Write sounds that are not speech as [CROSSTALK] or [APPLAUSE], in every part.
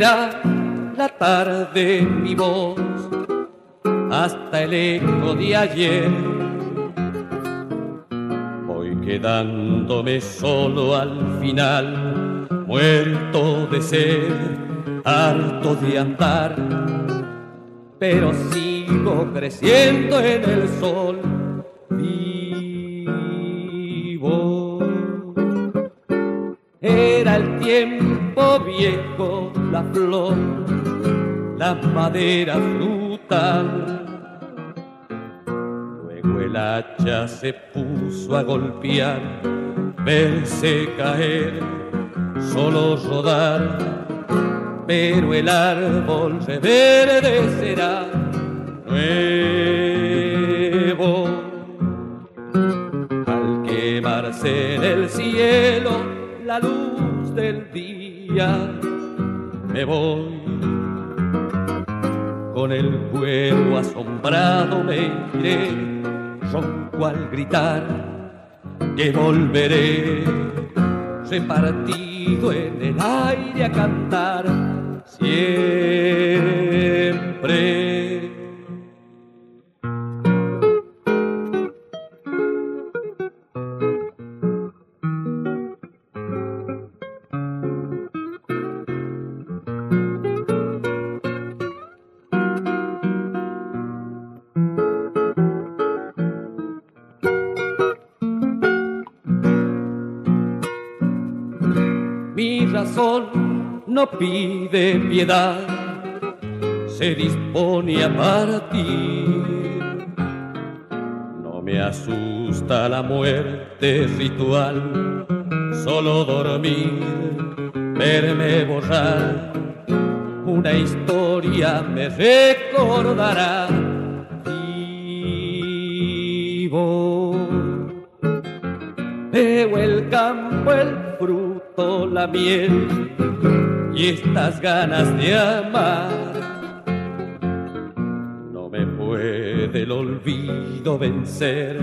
La tarde mi voz hasta el eco de ayer. Voy quedándome solo al final, muerto de sed, harto de andar, pero sigo creciendo en el sol. La flor, la madera frutal. Luego el hacha se puso a golpear, verse caer, solo rodar, pero el árbol reverdecerá nuevo. Al quemarse en el cielo la luz del día, me voy. Con el cuero asombrado me iré, ronco al gritar que volveré, repartido en el aire a cantar siempre. Piedad, se dispone a partir. No me asusta la muerte ritual, solo dormir, verme borrar. Una historia me recordará. Vivo, veo el campo, el fruto, la miel y estas ganas de amar. No me puede el olvido vencer,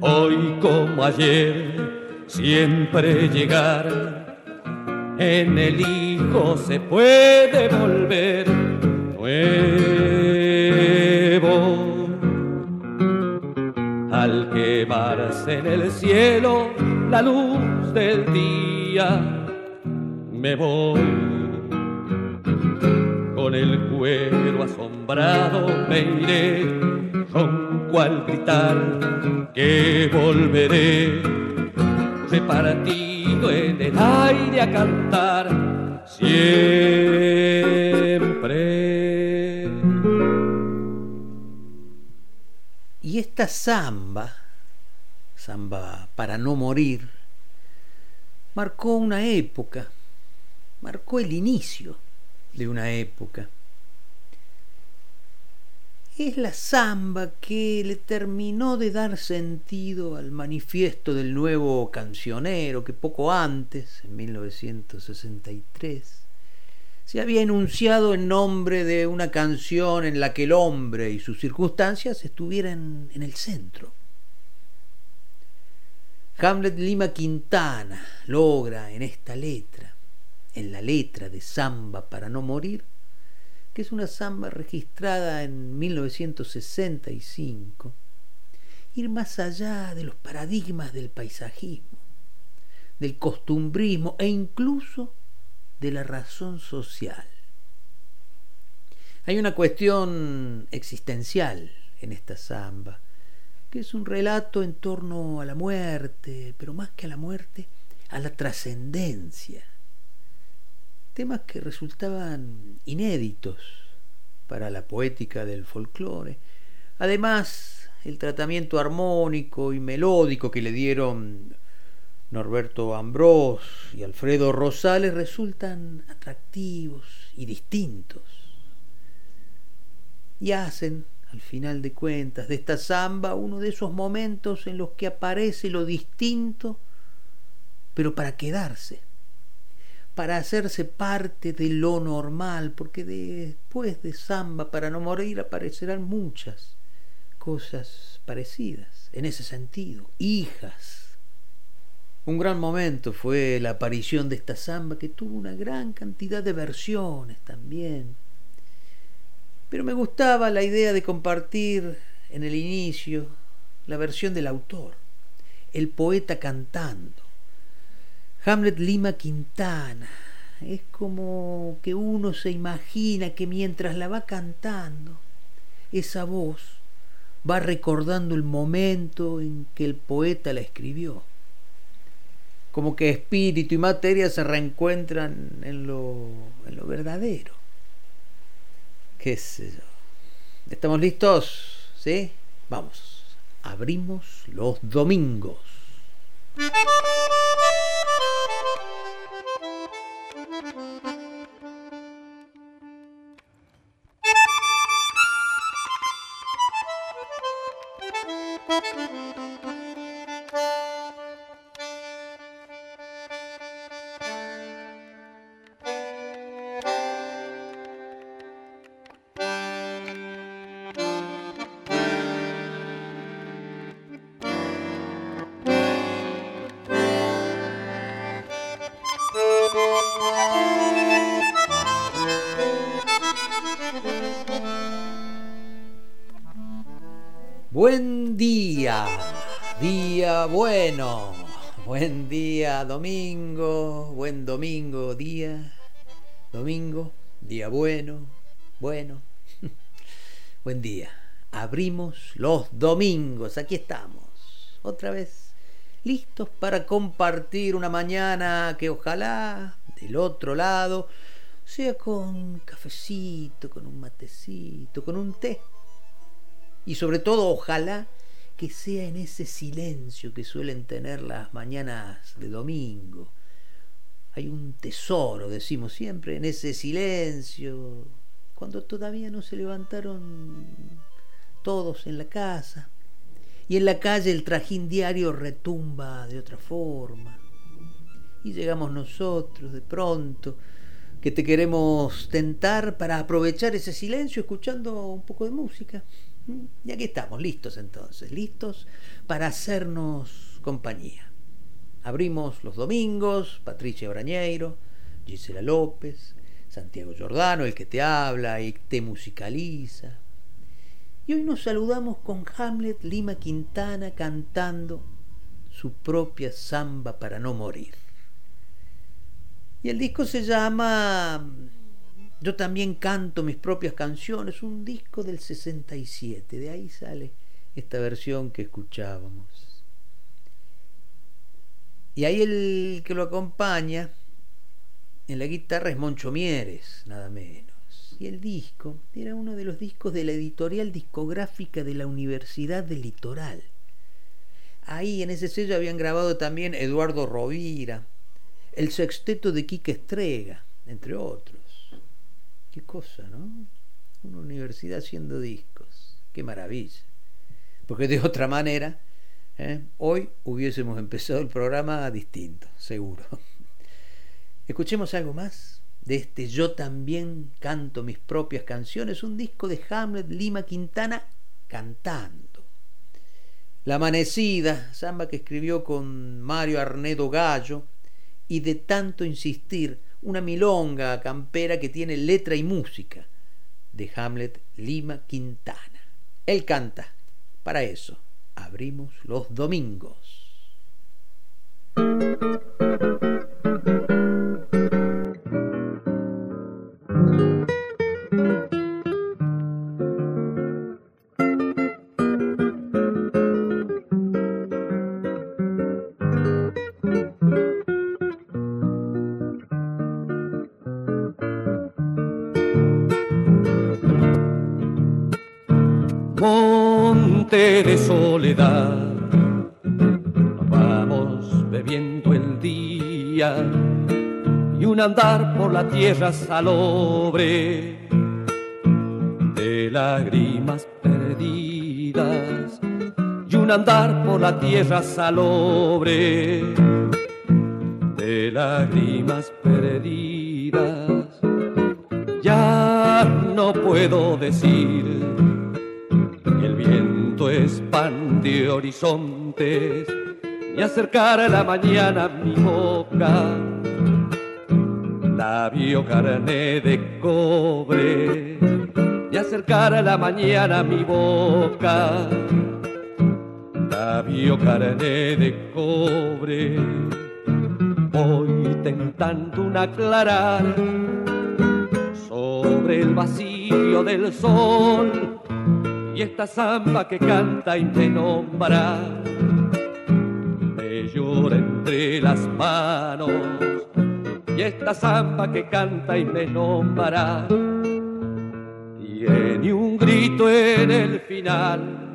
hoy como ayer, siempre llegar. En el hijo se puede volver nuevo. Al quemarse en el cielo la luz del día, me voy con el cuero asombrado me iré, ronco al gritar que volveré, repartido en el aire a cantar siempre. Y esta samba, samba para no morir, marcó una época, marcó el inicio de una época. Es la samba que le terminó de dar sentido al manifiesto del nuevo cancionero que poco antes, en 1963, se había enunciado en nombre de una canción en la que el hombre y sus circunstancias estuvieran en el centro. Hamlet Lima Quintana logra en esta letra en la letra de Samba para no morir, que es una samba registrada en 1965, ir más allá de los paradigmas del paisajismo, del costumbrismo e incluso de la razón social. Hay una cuestión existencial en esta samba, que es un relato en torno a la muerte, pero más que a la muerte, a la trascendencia temas que resultaban inéditos para la poética del folclore, Además, el tratamiento armónico y melódico que le dieron Norberto Ambrós y Alfredo Rosales resultan atractivos y distintos. Y hacen, al final de cuentas, de esta samba uno de esos momentos en los que aparece lo distinto, pero para quedarse, para hacerse parte de lo normal, porque después de samba, para no morir, aparecerán muchas cosas parecidas, en ese sentido, hijas. Un gran momento fue la aparición de esta samba que tuvo una gran cantidad de versiones también. Pero me gustaba la idea de compartir en el inicio la versión del autor, el poeta cantando. Hamlet Lima Quintana. Es como que uno se imagina que mientras la va cantando, esa voz va recordando el momento en que el poeta la escribió. Como que espíritu y materia se reencuentran en lo, en lo verdadero. ¿Qué sé yo? ¿Estamos listos? ¿Sí? Vamos. Abrimos los domingos. Día bueno, buen día domingo, buen domingo día, domingo, día bueno, bueno, [LAUGHS] buen día. Abrimos los domingos, aquí estamos, otra vez, listos para compartir una mañana que ojalá del otro lado sea con cafecito, con un matecito, con un té. Y sobre todo ojalá que sea en ese silencio que suelen tener las mañanas de domingo. Hay un tesoro, decimos siempre, en ese silencio, cuando todavía no se levantaron todos en la casa. Y en la calle el trajín diario retumba de otra forma. Y llegamos nosotros de pronto, que te queremos tentar para aprovechar ese silencio escuchando un poco de música. Y aquí estamos, listos entonces, listos para hacernos compañía. Abrimos los domingos, Patricia Brañeiro, Gisela López, Santiago Giordano, el que te habla y te musicaliza. Y hoy nos saludamos con Hamlet Lima Quintana cantando su propia samba para no morir. Y el disco se llama yo también canto mis propias canciones, un disco del 67, de ahí sale esta versión que escuchábamos. Y ahí el que lo acompaña en la guitarra es Moncho Mieres, nada menos. Y el disco era uno de los discos de la editorial discográfica de la Universidad del Litoral. Ahí en ese sello habían grabado también Eduardo Rovira, el sexteto de Quique Estrega, entre otros. Qué cosa, ¿no? Una universidad haciendo discos. Qué maravilla. Porque de otra manera, ¿eh? hoy hubiésemos empezado el programa distinto, seguro. Escuchemos algo más de este Yo también canto mis propias canciones, un disco de Hamlet Lima Quintana cantando. La amanecida, samba que escribió con Mario Arnedo Gallo, y de tanto insistir una milonga campera que tiene letra y música de Hamlet Lima Quintana. Él canta. Para eso abrimos los domingos. Andar por la tierra salobre de lágrimas perdidas y un andar por la tierra salobre de lágrimas perdidas. Ya no puedo decir que el viento expande horizontes y acercar a la mañana mi boca labio carne de cobre y acercar a la mañana mi boca. Labio carne de cobre voy tentando un aclarar sobre el vacío del sol y esta samba que canta y me nombra. Me llora entre las manos y esta samba que canta y me nombra tiene un grito en el final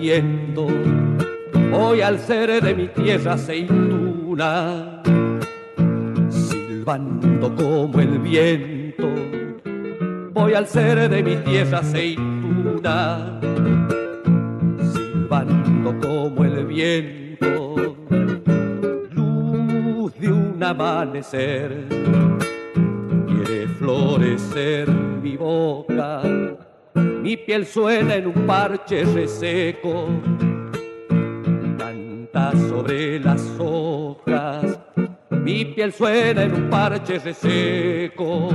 naciendo, hoy al ser de mi tierra aceituna, silbando como el viento, voy al ser de mi tierra aceituna, silbando como el viento, luz de un amanecer florecer mi boca, mi piel suena en un parche reseco, canta sobre las hojas, mi piel suena en un parche reseco,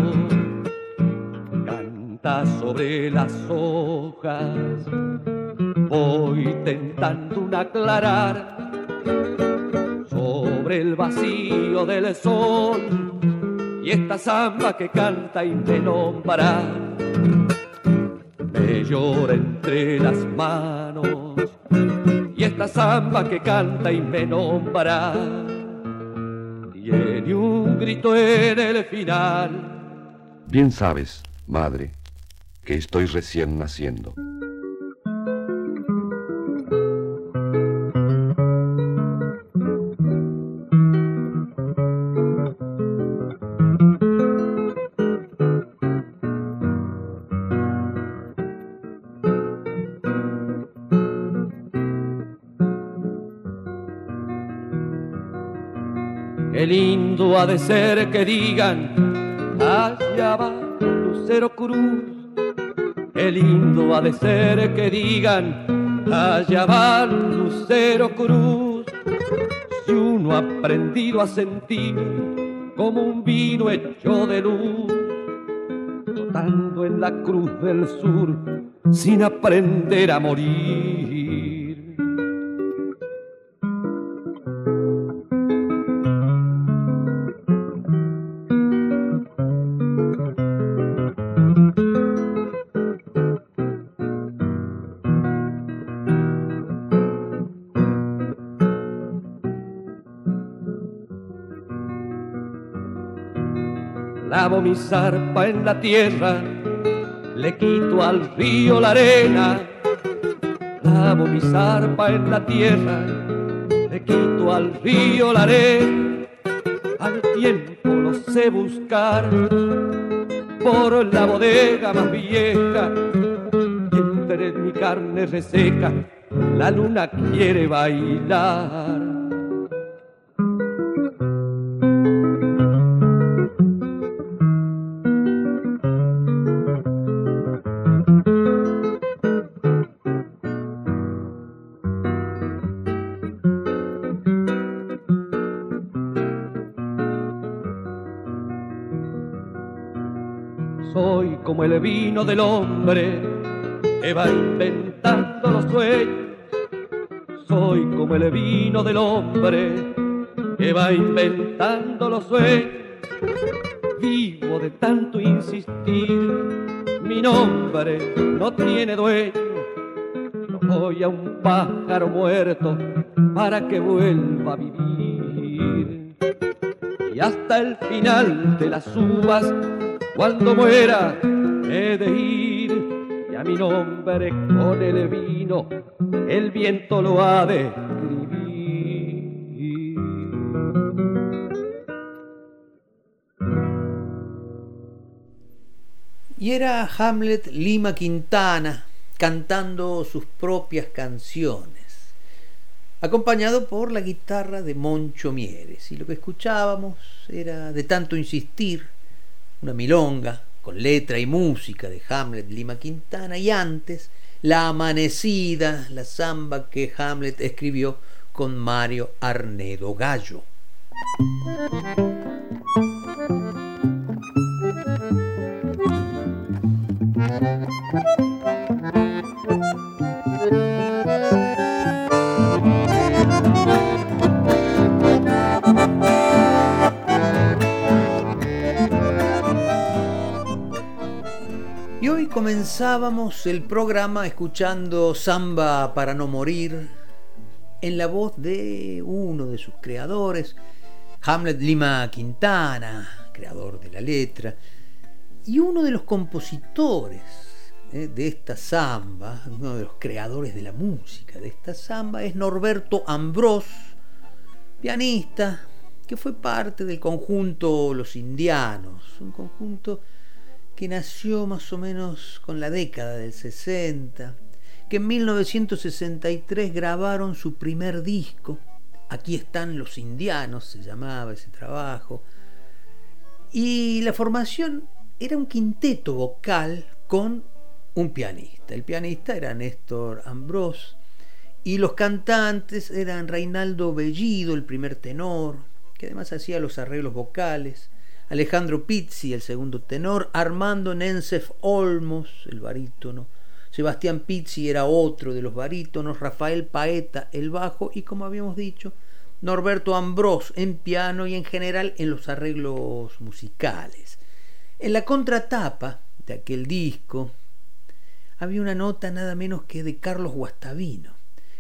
canta sobre las hojas, voy tentando un aclarar sobre el vacío del sol y esta samba que canta y me nombra me llora entre las manos. Y esta samba que canta y me nombra tiene un grito en el final. Bien sabes madre que estoy recién naciendo ha de ser que digan, allá va Lucero Cruz. Qué lindo ha de ser que digan, allá va Lucero Cruz. Si uno ha aprendido a sentir como un vino hecho de luz, flotando en la cruz del sur, sin aprender a morir. Mi zarpa en la tierra, le quito al río la arena. Lavo mi zarpa en la tierra, le quito al río la arena. Al tiempo lo sé buscar por la bodega más vieja. Entre mi carne reseca, la luna quiere bailar. Como el vino del hombre que va inventando los sueños. Soy como el vino del hombre que va inventando los sueños. Vivo de tanto insistir, mi nombre no tiene dueño. No voy a un pájaro muerto para que vuelva a vivir. Y hasta el final de las uvas, cuando muera, de ir. Y a mi nombre con el vino, el viento lo ha de escribir. Y era Hamlet Lima Quintana cantando sus propias canciones, acompañado por la guitarra de Moncho Mieres. Y lo que escuchábamos era, de tanto insistir, una milonga con letra y música de Hamlet Lima Quintana y antes La Amanecida, la samba que Hamlet escribió con Mario Arnedo Gallo. Comenzábamos el programa escuchando Samba para no morir en la voz de uno de sus creadores, Hamlet Lima Quintana, creador de la letra, y uno de los compositores eh, de esta samba, uno de los creadores de la música de esta samba, es Norberto Ambrós, pianista que fue parte del conjunto Los Indianos, un conjunto que nació más o menos con la década del 60, que en 1963 grabaron su primer disco, Aquí están los indianos, se llamaba ese trabajo, y la formación era un quinteto vocal con un pianista. El pianista era Néstor Ambrós y los cantantes eran Reinaldo Bellido, el primer tenor, que además hacía los arreglos vocales, Alejandro Pizzi, el segundo tenor, Armando Nensef Olmos, el barítono, Sebastián Pizzi era otro de los barítonos, Rafael Paeta, el bajo, y como habíamos dicho, Norberto Ambrós en piano y en general en los arreglos musicales. En la contratapa de aquel disco había una nota nada menos que de Carlos Guastavino,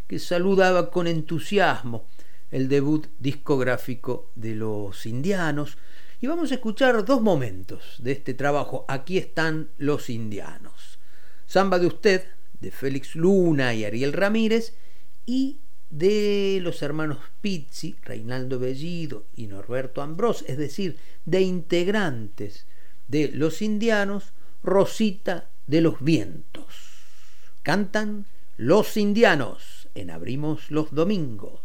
que saludaba con entusiasmo el debut discográfico de los indianos, y vamos a escuchar dos momentos de este trabajo. Aquí están los indianos. Samba de usted, de Félix Luna y Ariel Ramírez, y de los hermanos Pizzi, Reinaldo Bellido y Norberto Ambrós, es decir, de integrantes de los indianos, Rosita de los Vientos. Cantan los indianos en Abrimos los Domingos.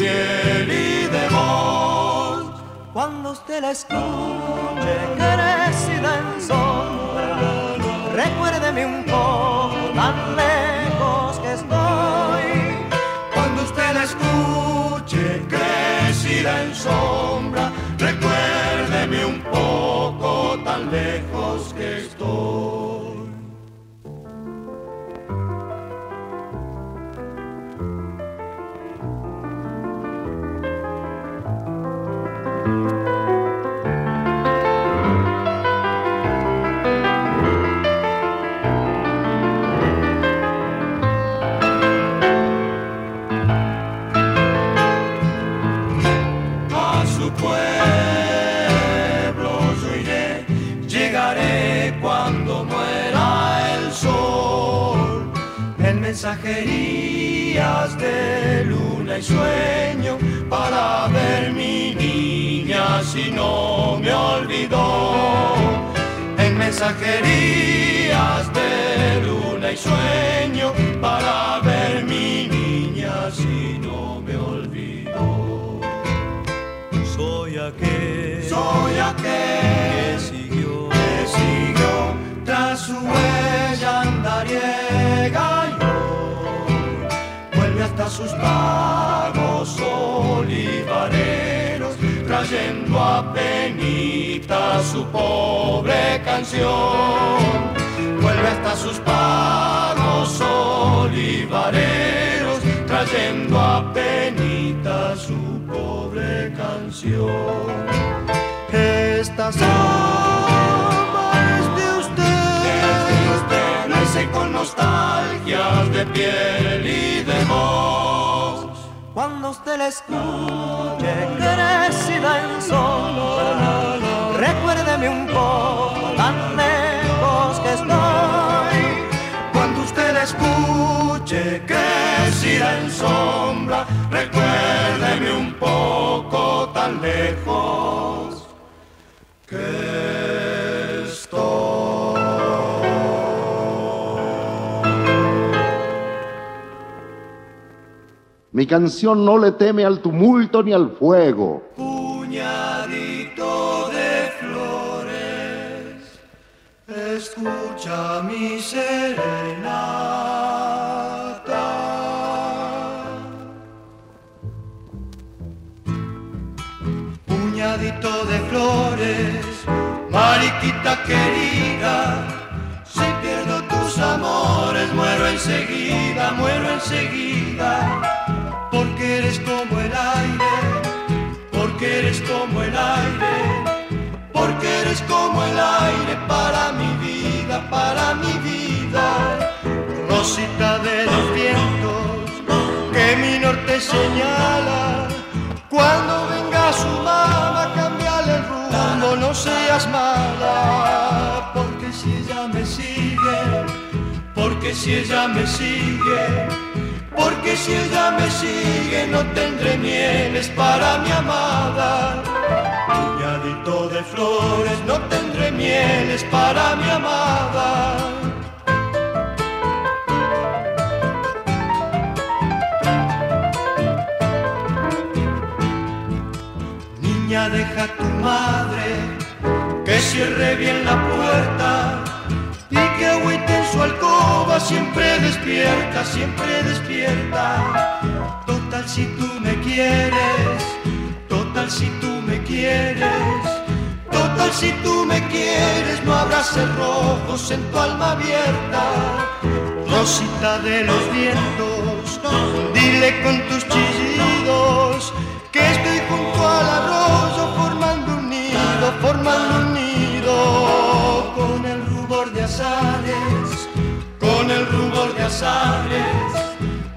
Piel y de voz. Cuando usted la escuche, que en sombra, recuérdeme un poco tan lejos que estoy. Cuando usted la escuche crecida en sombra, si no me olvidó. En mensajerías de luna y sueño para ver mi niña si no me olvidó. Soy aquel, soy aquel que siguió, que siguió tras su huella andariega hasta sus pagos trayendo a penita su pobre canción. Vuelve hasta sus pagos olivareros, trayendo a penita su pobre canción. Esta samba es de usted, es de usted, nace con nostalgias de piel. Cuando usted la escuche crecida en sombra, recuérdeme un poco tan lejos que estoy. Cuando usted la escuche crecida en sombra, recuérdeme un poco tan lejos que Mi canción no le teme al tumulto ni al fuego. Puñadito de flores, escucha mi serenata. Puñadito de flores, mariquita querida, si pierdo tus amores muero enseguida, muero enseguida porque eres como el aire, porque eres como el aire, porque eres como el aire para mi vida, para mi vida. Rosita de los vientos que mi norte señala, cuando venga su mamá, cambiale el rumbo, no seas mala, porque si ella me sigue, porque si ella me sigue, porque si ella me sigue no tendré mieles para mi amada. Puñadito de flores no tendré mieles para mi amada. Niña, deja a tu madre que cierre bien la puerta y que agüite en su alcoba siempre despierta, siempre despierta. Total si tú me quieres, total si tú me quieres, total si tú me quieres, no habrá cerrojos en tu alma abierta. Rosita de los vientos, dile con tus chillidos que estoy junto al arroyo formando azares,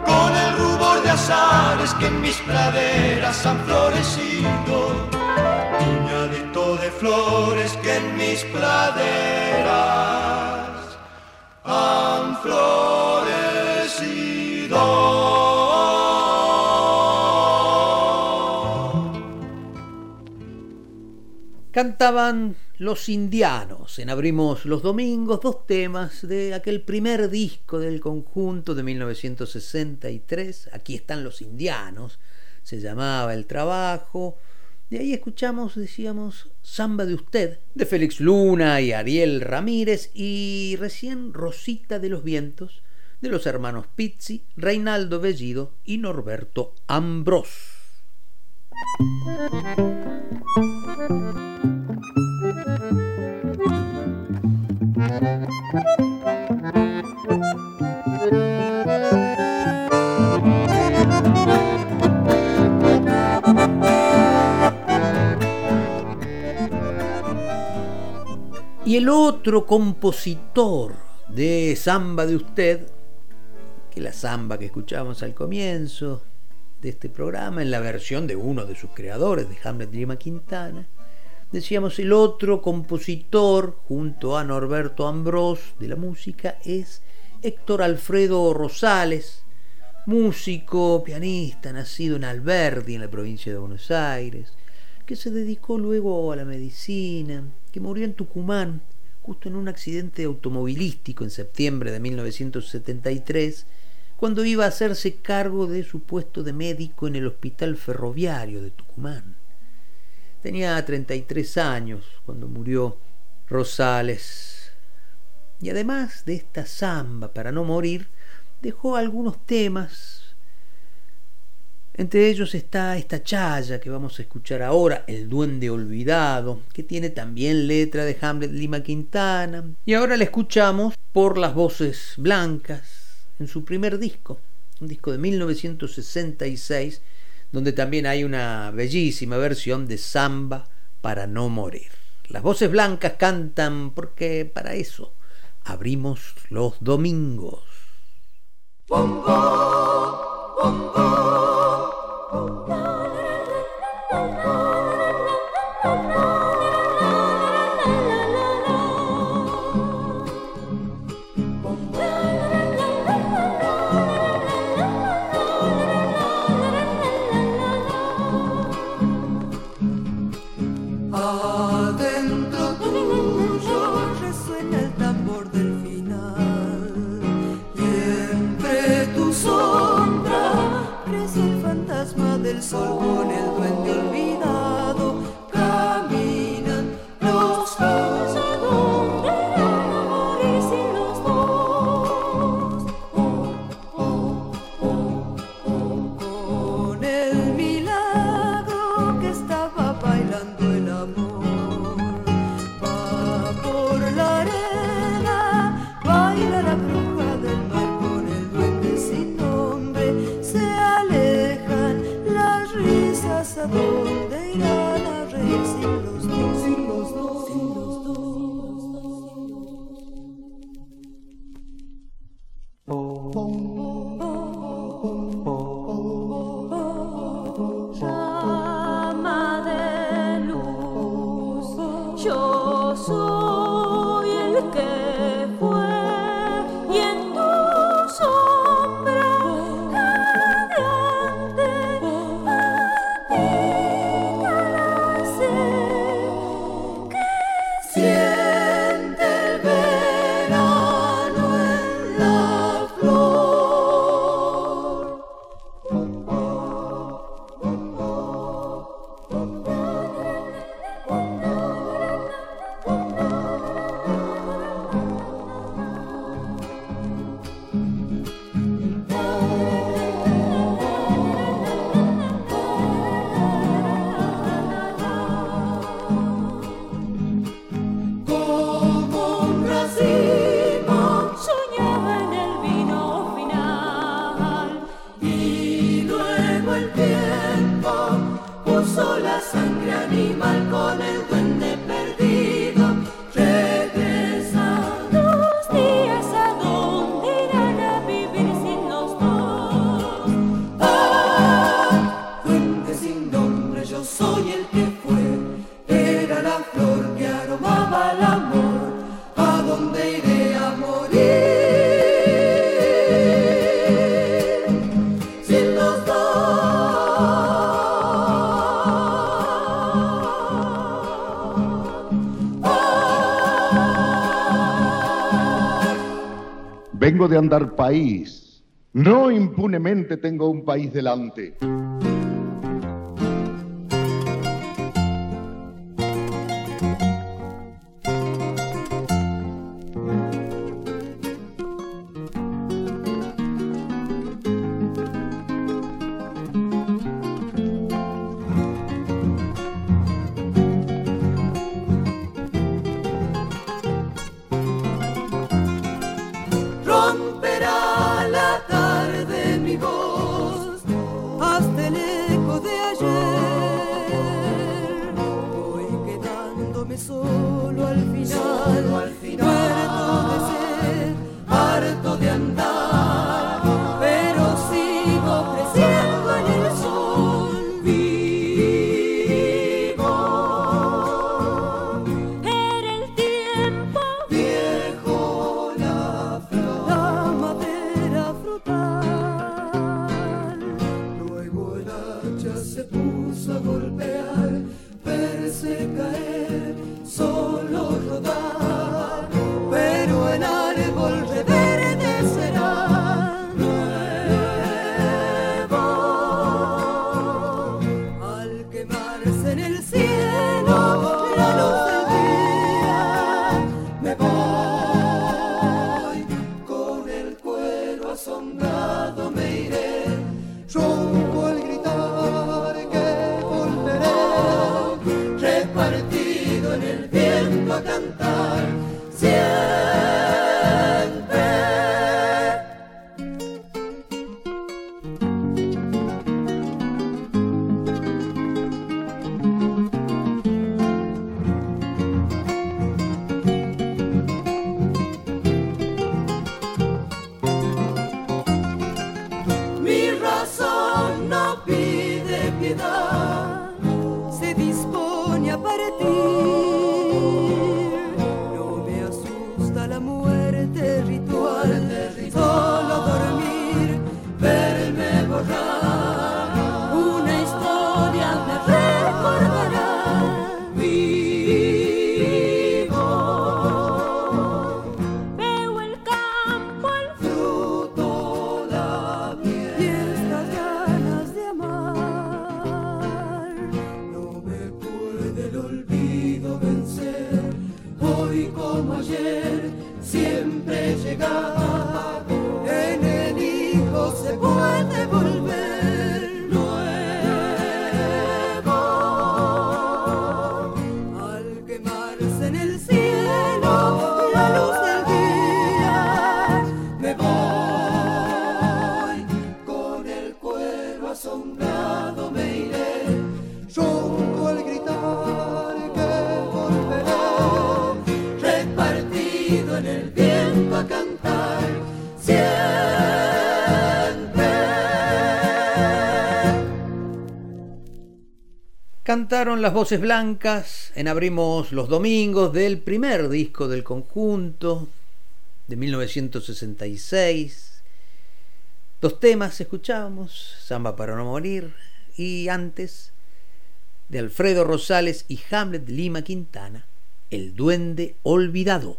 con el rubor de azares que en mis praderas han florecido, puñadito de flores que en mis praderas han florecido. Cantaban los indianos en Abrimos los Domingos, dos temas de aquel primer disco del conjunto de 1963. Aquí están los indianos, se llamaba El Trabajo. De ahí escuchamos, decíamos, Samba de Usted, de Félix Luna y Ariel Ramírez, y recién Rosita de los Vientos, de los hermanos Pizzi, Reinaldo Bellido y Norberto Ambrós. Y el otro compositor de Samba de Usted, que la samba que escuchábamos al comienzo de este programa, en la versión de uno de sus creadores, de Hamlet Lima Quintana, decíamos el otro compositor, junto a Norberto Ambrós, de la música, es Héctor Alfredo Rosales, músico, pianista, nacido en Alberdi, en la provincia de Buenos Aires, que se dedicó luego a la medicina, que murió en Tucumán, justo en un accidente automovilístico en septiembre de 1973, cuando iba a hacerse cargo de su puesto de médico en el Hospital Ferroviario de Tucumán. Tenía 33 años cuando murió Rosales. Y además de esta samba para no morir, dejó algunos temas entre ellos está esta chaya que vamos a escuchar ahora, El Duende Olvidado, que tiene también letra de Hamlet Lima Quintana. Y ahora la escuchamos por las voces blancas en su primer disco, un disco de 1966, donde también hay una bellísima versión de Samba para no morir. Las voces blancas cantan porque para eso abrimos los domingos. De andar país. No impunemente tengo un país delante. Las voces blancas en Abrimos los Domingos del primer disco del conjunto de 1966. Dos temas escuchábamos, Samba para no morir y antes de Alfredo Rosales y Hamlet Lima Quintana, El duende olvidado.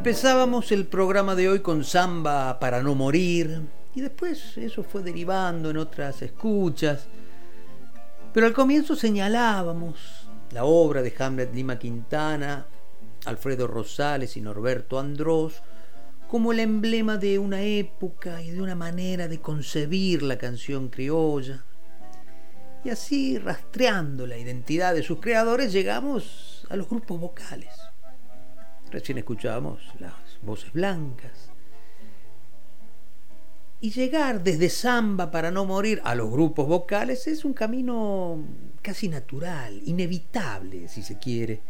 Empezábamos el programa de hoy con Samba para no morir. Y después eso fue derivando en otras escuchas. Pero al comienzo señalábamos la obra de Hamlet Lima Quintana, Alfredo Rosales y Norberto Andrós como el emblema de una época y de una manera de concebir la canción criolla. Y así, rastreando la identidad de sus creadores, llegamos a los grupos vocales. Recién escuchábamos las voces blancas. Y llegar desde samba para no morir a los grupos vocales es un camino casi natural, inevitable, si se quiere.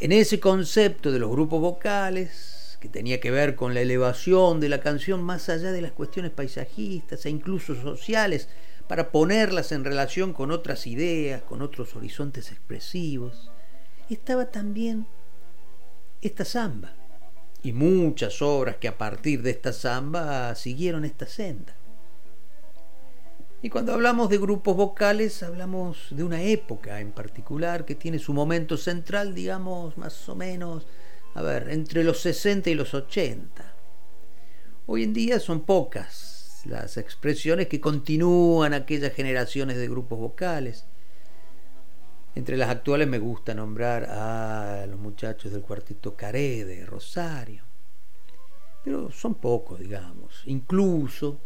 En ese concepto de los grupos vocales, que tenía que ver con la elevación de la canción más allá de las cuestiones paisajistas e incluso sociales, para ponerlas en relación con otras ideas, con otros horizontes expresivos, estaba también esta samba y muchas obras que a partir de esta samba siguieron esta senda. Y cuando hablamos de grupos vocales, hablamos de una época en particular que tiene su momento central, digamos, más o menos, a ver, entre los 60 y los 80. Hoy en día son pocas las expresiones que continúan aquellas generaciones de grupos vocales. Entre las actuales me gusta nombrar a los muchachos del cuarteto Caré de Rosario. Pero son pocos, digamos. Incluso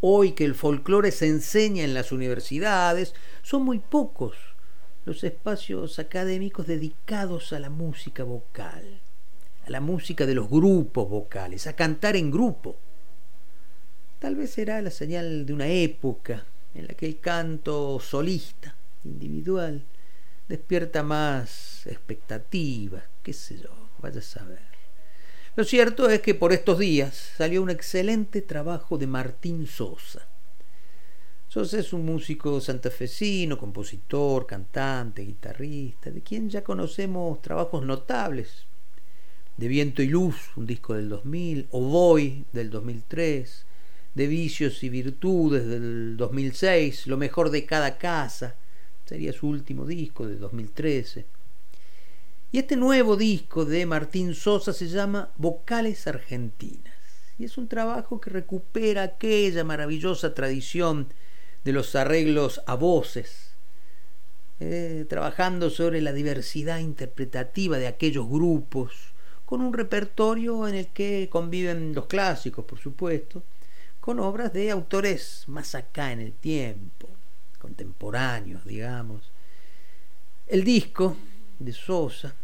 hoy que el folclore se enseña en las universidades, son muy pocos los espacios académicos dedicados a la música vocal, a la música de los grupos vocales, a cantar en grupo. Tal vez será la señal de una época en la que el canto solista, individual, despierta más expectativas, qué sé yo, vaya a saber. Lo cierto es que por estos días salió un excelente trabajo de Martín Sosa. Sosa es un músico santafesino, compositor, cantante, guitarrista, de quien ya conocemos trabajos notables. De Viento y Luz, un disco del 2000, Voy del 2003, De Vicios y Virtudes del 2006, Lo mejor de cada casa, sería su último disco de 2013. Y este nuevo disco de Martín Sosa se llama Vocales Argentinas. Y es un trabajo que recupera aquella maravillosa tradición de los arreglos a voces, eh, trabajando sobre la diversidad interpretativa de aquellos grupos, con un repertorio en el que conviven los clásicos, por supuesto, con obras de autores más acá en el tiempo, contemporáneos, digamos. El disco de Sosa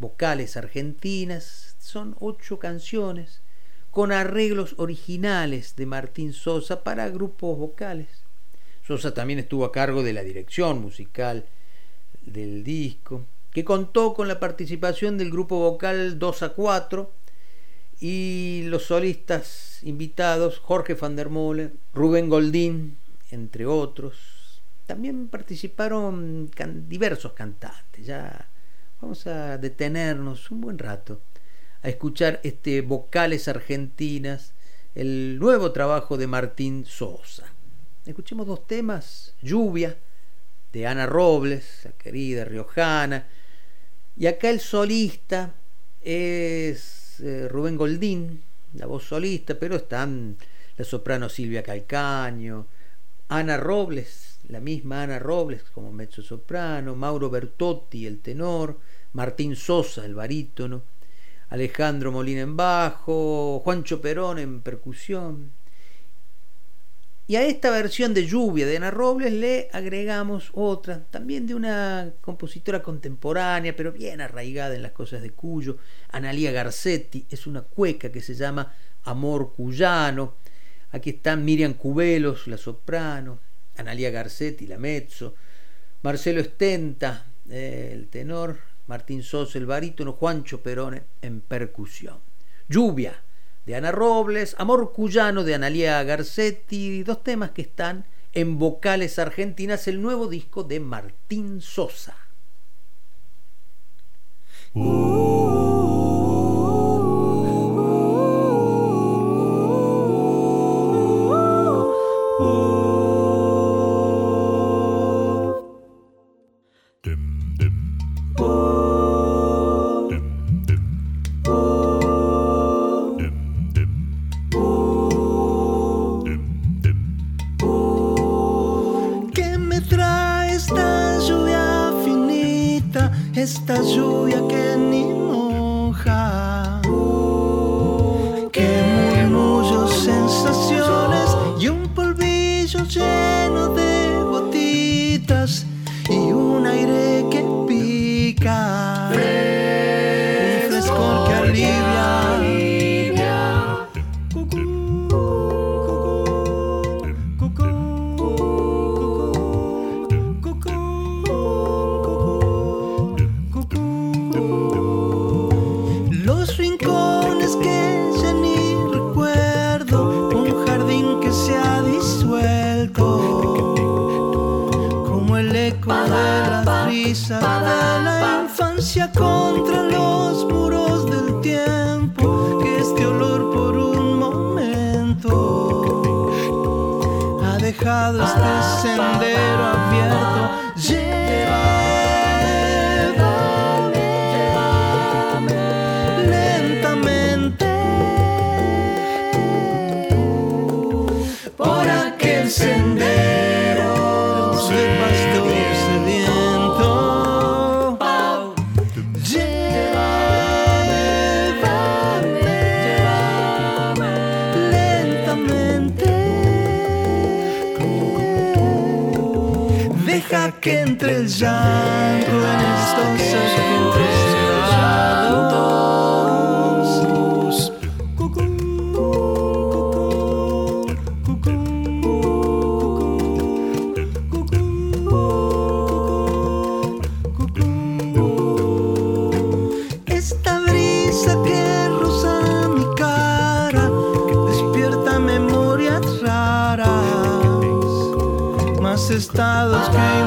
vocales argentinas, son ocho canciones con arreglos originales de Martín Sosa para grupos vocales. Sosa también estuvo a cargo de la dirección musical del disco, que contó con la participación del grupo vocal 2 a 4 y los solistas invitados Jorge van der Molen, Rubén Goldín, entre otros. También participaron diversos cantantes, ya Vamos a detenernos un buen rato a escuchar este Vocales Argentinas, el nuevo trabajo de Martín Sosa. Escuchemos dos temas, Lluvia, de Ana Robles, la querida riojana, y acá el solista es eh, Rubén Goldín, la voz solista, pero están la soprano Silvia Calcaño, Ana Robles, la misma Ana Robles como mezzo soprano, Mauro Bertotti, el tenor, Martín Sosa, el barítono, Alejandro Molina en bajo, Juancho Perón en percusión. Y a esta versión de Lluvia de Ana Robles le agregamos otra, también de una compositora contemporánea, pero bien arraigada en las cosas de Cuyo, Analía Garcetti, es una cueca que se llama Amor Cuyano. Aquí están Miriam Cubelos, la soprano, Analía Garcetti, la mezzo, Marcelo Estenta, eh, el tenor, Martín Sosa el barítono, Juancho Perone en percusión. Lluvia de Ana Robles, Amor Cuyano de Analia Garcetti, dos temas que están en vocales argentinas, el nuevo disco de Martín Sosa. esta lluvia que ni moja, que murmullos, sensaciones y un polvillo lleno. noite acontece. Llanto en. Esta brisa que roza mi cara despierta memorias raras, más estados que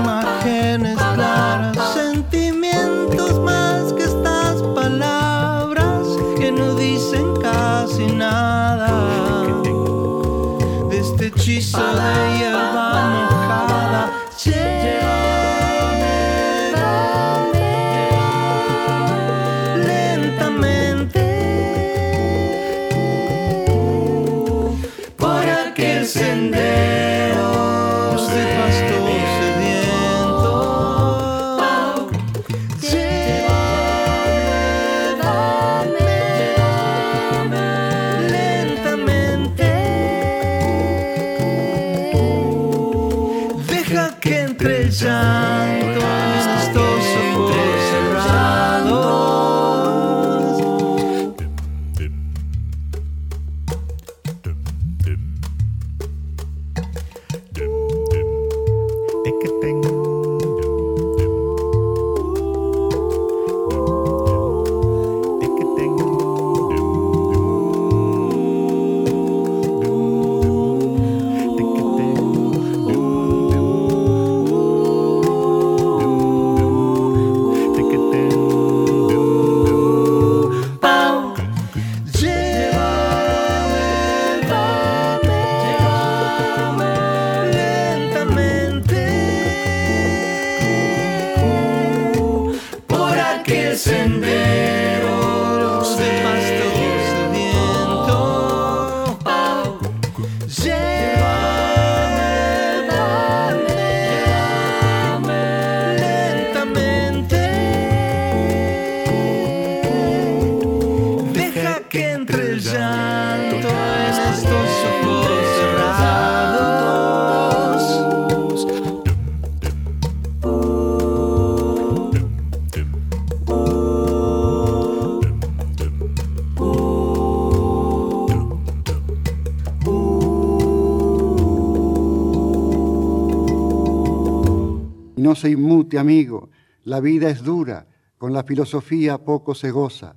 se inmute, amigo, la vida es dura, con la filosofía poco se goza.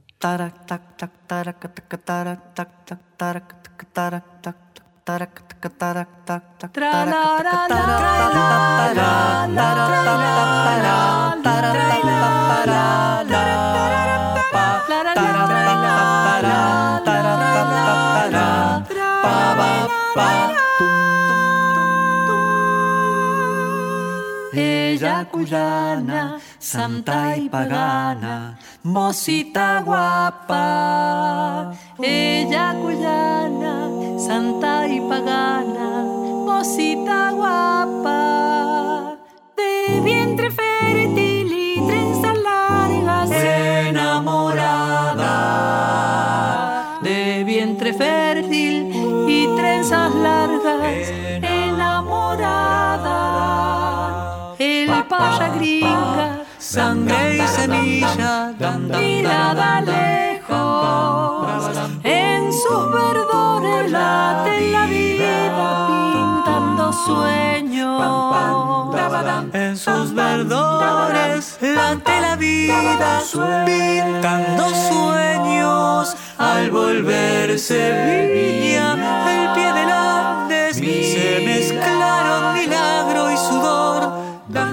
Cuyana, santa y pagana, mosita guapa. Ella cuyana, santa y pagana, mosita guapa. Sueños. En sus verdores late la vida, pintando sueños. Al volverse viña, el pie del Andes, se mezclaron milagro y sudor.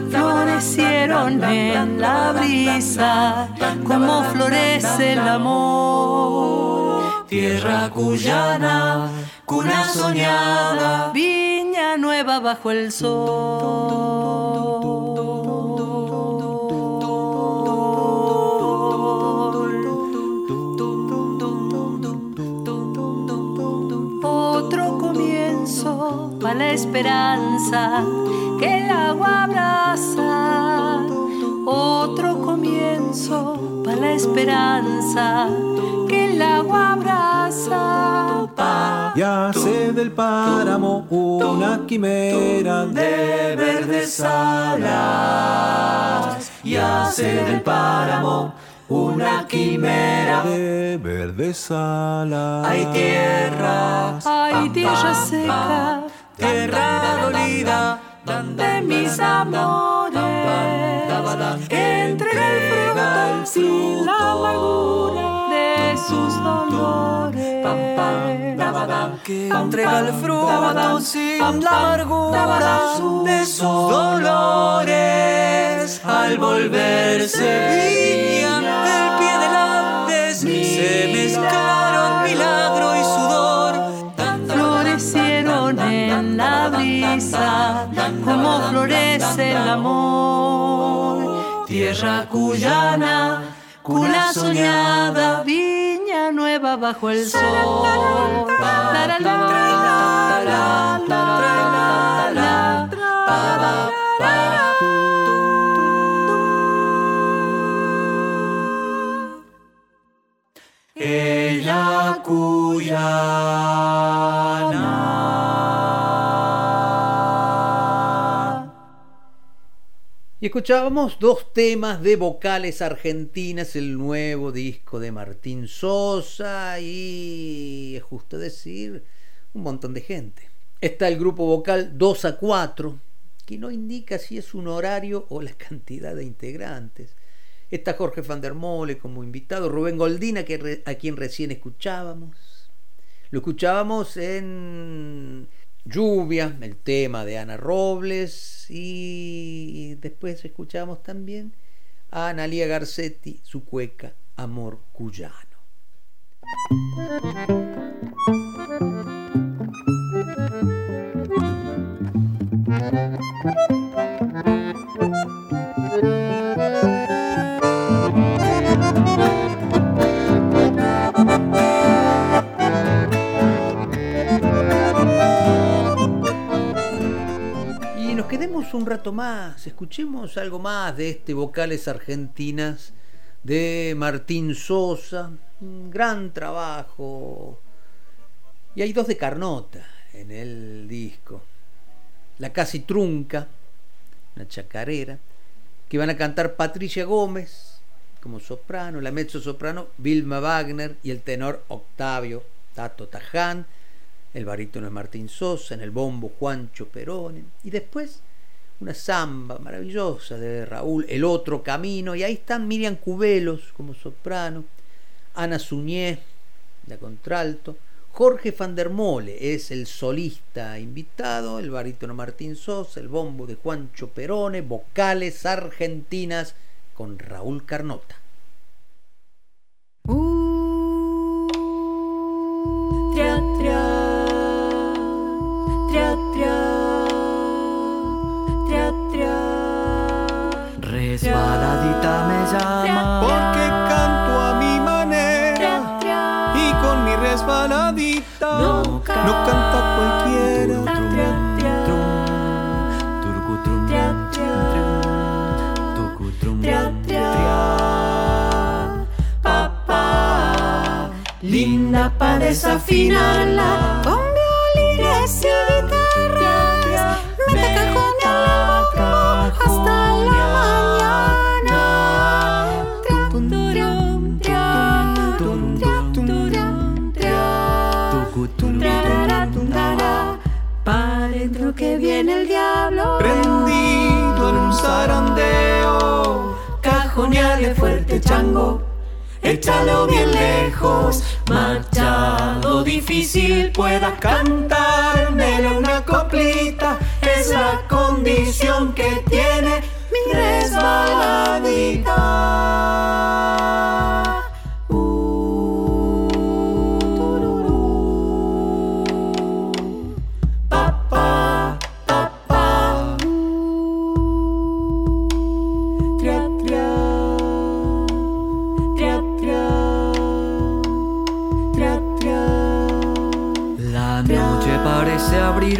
Florecieron en la brisa, como florece el amor. Tierra cuyana, cuna soñada, viña nueva bajo el sol. Otro comienzo para la esperanza que el agua abraza. Otro comienzo para la esperanza que el agua abraza. Y hace del páramo una quimera de verdes alas y hace del páramo una quimera de verdes alas. Hay tierra, hay tierra seca, tierra dolida de mis amores. Entrega el fruto sin la amargura de sus dolores. Que entrega el fruto sin la amargura de sus dolores. Al volverse viña del pie del Andes, se mezclaron milagro y sudor. Florecieron en la brisa como florece el amor. Tierra cuyana, cuna soñada, viña nueva bajo el sol. Ella cuyana. Y escuchábamos dos temas de vocales argentinas, el nuevo disco de Martín Sosa y, es justo decir, un montón de gente. Está el grupo vocal 2 a 4, que no indica si es un horario o la cantidad de integrantes. Está Jorge van der Mole como invitado, Rubén Goldina, que a quien recién escuchábamos. Lo escuchábamos en Lluvia, el tema de Ana Robles, y después escuchamos también a Analia Garcetti, su cueca Amor Cuyano. Quedemos un rato más, escuchemos algo más de este Vocales Argentinas de Martín Sosa, un gran trabajo. Y hay dos de Carnota en el disco. La casi trunca, una chacarera, que van a cantar Patricia Gómez como soprano, la mezzo soprano Vilma Wagner y el tenor Octavio Tato Taján, el barítono es Martín Sosa, en el bombo Juancho Perone, y después una samba maravillosa de Raúl, El Otro Camino, y ahí están Miriam Cubelos como soprano, Ana Suñé, la contralto, Jorge van der Mole es el solista invitado, el barítono Martín Sosa, el bombo de Juancho Perone, vocales argentinas con Raúl Carnota. Resbaladita me llama. Porque canto a mi manera y con mi resbaladita no, canta cualquiera. Linda para desafinarla con violines viene el diablo. Prendido en un zarandeo, Cajoneale fuerte chango. Échalo bien lejos, machado difícil pueda cantármelo una coplita. Es la condición que tiene mi resbaladita.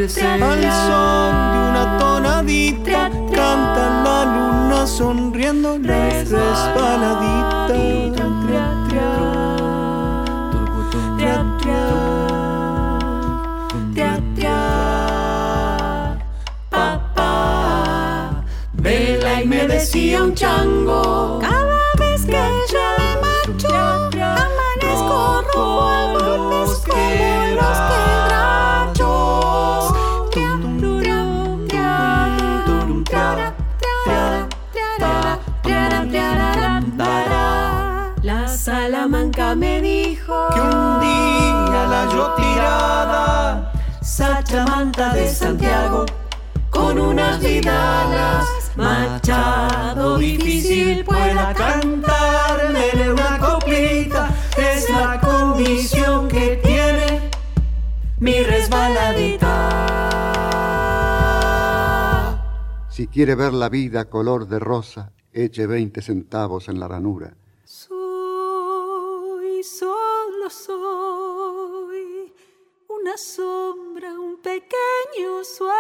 es el son de una tonadita canta la luna sonriendo la resbaladita Papá, vela y me decía un chango. Me dijo que un día la yo tirada, Sachamanta de Santiago, con unas vidalas, Machado difícil pueda cantarme una coplita, es la condición que tiene mi resbaladita. Si quiere ver la vida color de rosa, eche 20 centavos en la ranura. Soy, una sombra, un pequeño sueño.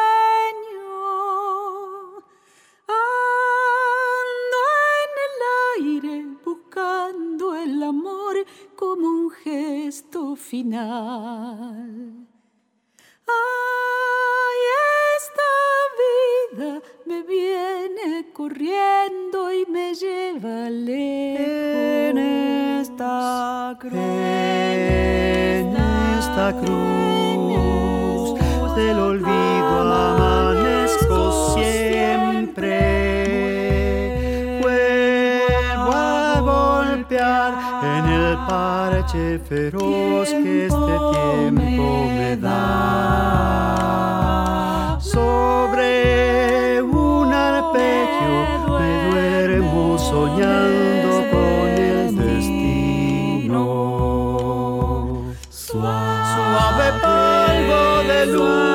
Ando en el aire buscando el amor como un gesto final. Ay, esta vida me viene corriendo y me lleva lejos. En esta cruz, en esta cruz del olvido parche feroz que este tiempo me da. Sobre un arpegio me duermo soñando con el destino. Suave polvo de luz,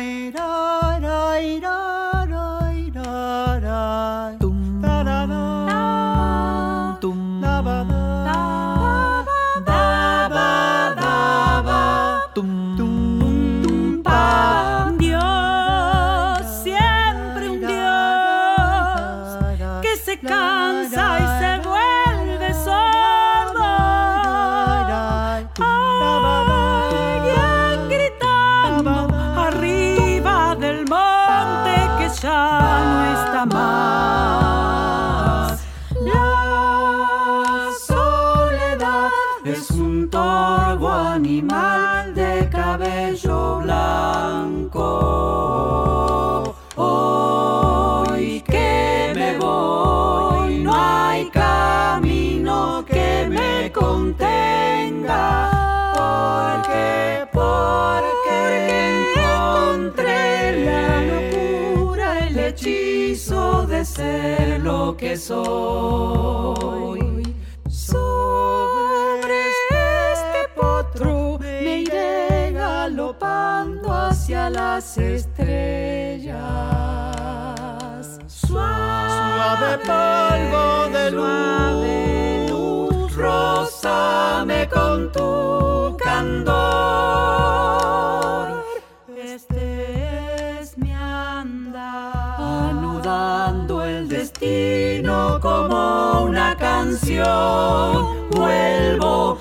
la de luz, rózame con tu candor. Este es mi andar, anudando el destino como una canción. Vuelvo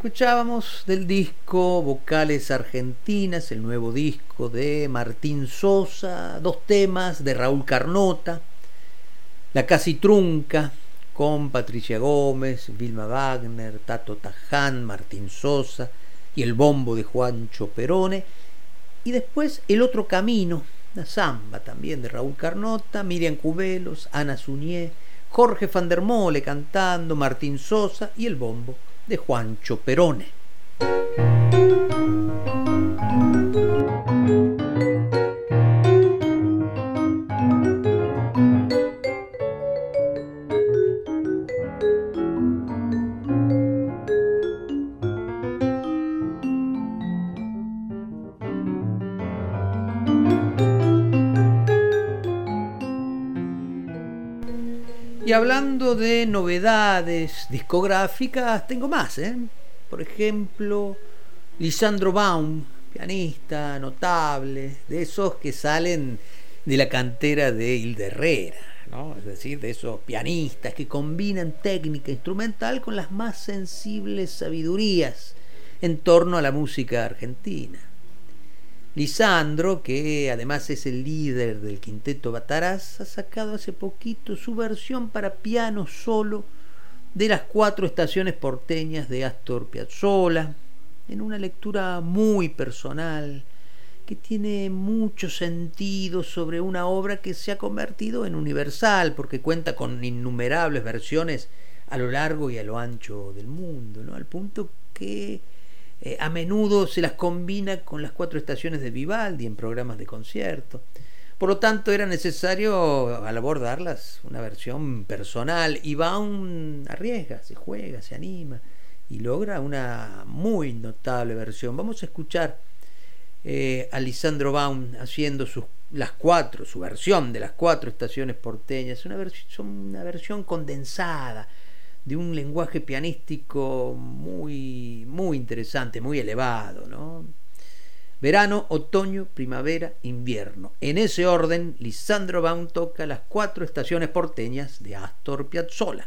escuchábamos del disco Vocales Argentinas, el nuevo disco de Martín Sosa, dos temas de Raúl Carnota, La Casi Trunca, con Patricia Gómez, Vilma Wagner, Tato Taján, Martín Sosa y el bombo de Juancho Perone, y después El Otro Camino, una samba también de Raúl Carnota, Miriam Cubelos, Ana Suñé, Jorge van der Mole cantando, Martín Sosa y el bombo de Juancho Perone. Hablando de novedades discográficas, tengo más, ¿eh? Por ejemplo, Lisandro Baum, pianista notable, de esos que salen de la cantera de Hilde Herrera, ¿no? es decir, de esos pianistas que combinan técnica instrumental con las más sensibles sabidurías en torno a la música argentina. Lisandro, que además es el líder del quinteto Bataraz, ha sacado hace poquito su versión para piano solo de las cuatro estaciones porteñas de Astor Piazzolla, en una lectura muy personal que tiene mucho sentido sobre una obra que se ha convertido en universal porque cuenta con innumerables versiones a lo largo y a lo ancho del mundo, ¿no? al punto que eh, a menudo se las combina con las cuatro estaciones de Vivaldi en programas de concierto. Por lo tanto, era necesario al abordarlas una versión personal y Baum arriesga, se juega, se anima y logra una muy notable versión. Vamos a escuchar eh, a Lisandro Baum haciendo sus, las cuatro, su versión de las cuatro estaciones porteñas, una una versión condensada, de un lenguaje pianístico muy, muy interesante, muy elevado, ¿no? Verano, otoño, primavera, invierno. En ese orden, Lisandro Baum toca las cuatro estaciones porteñas de Astor Piazzolla.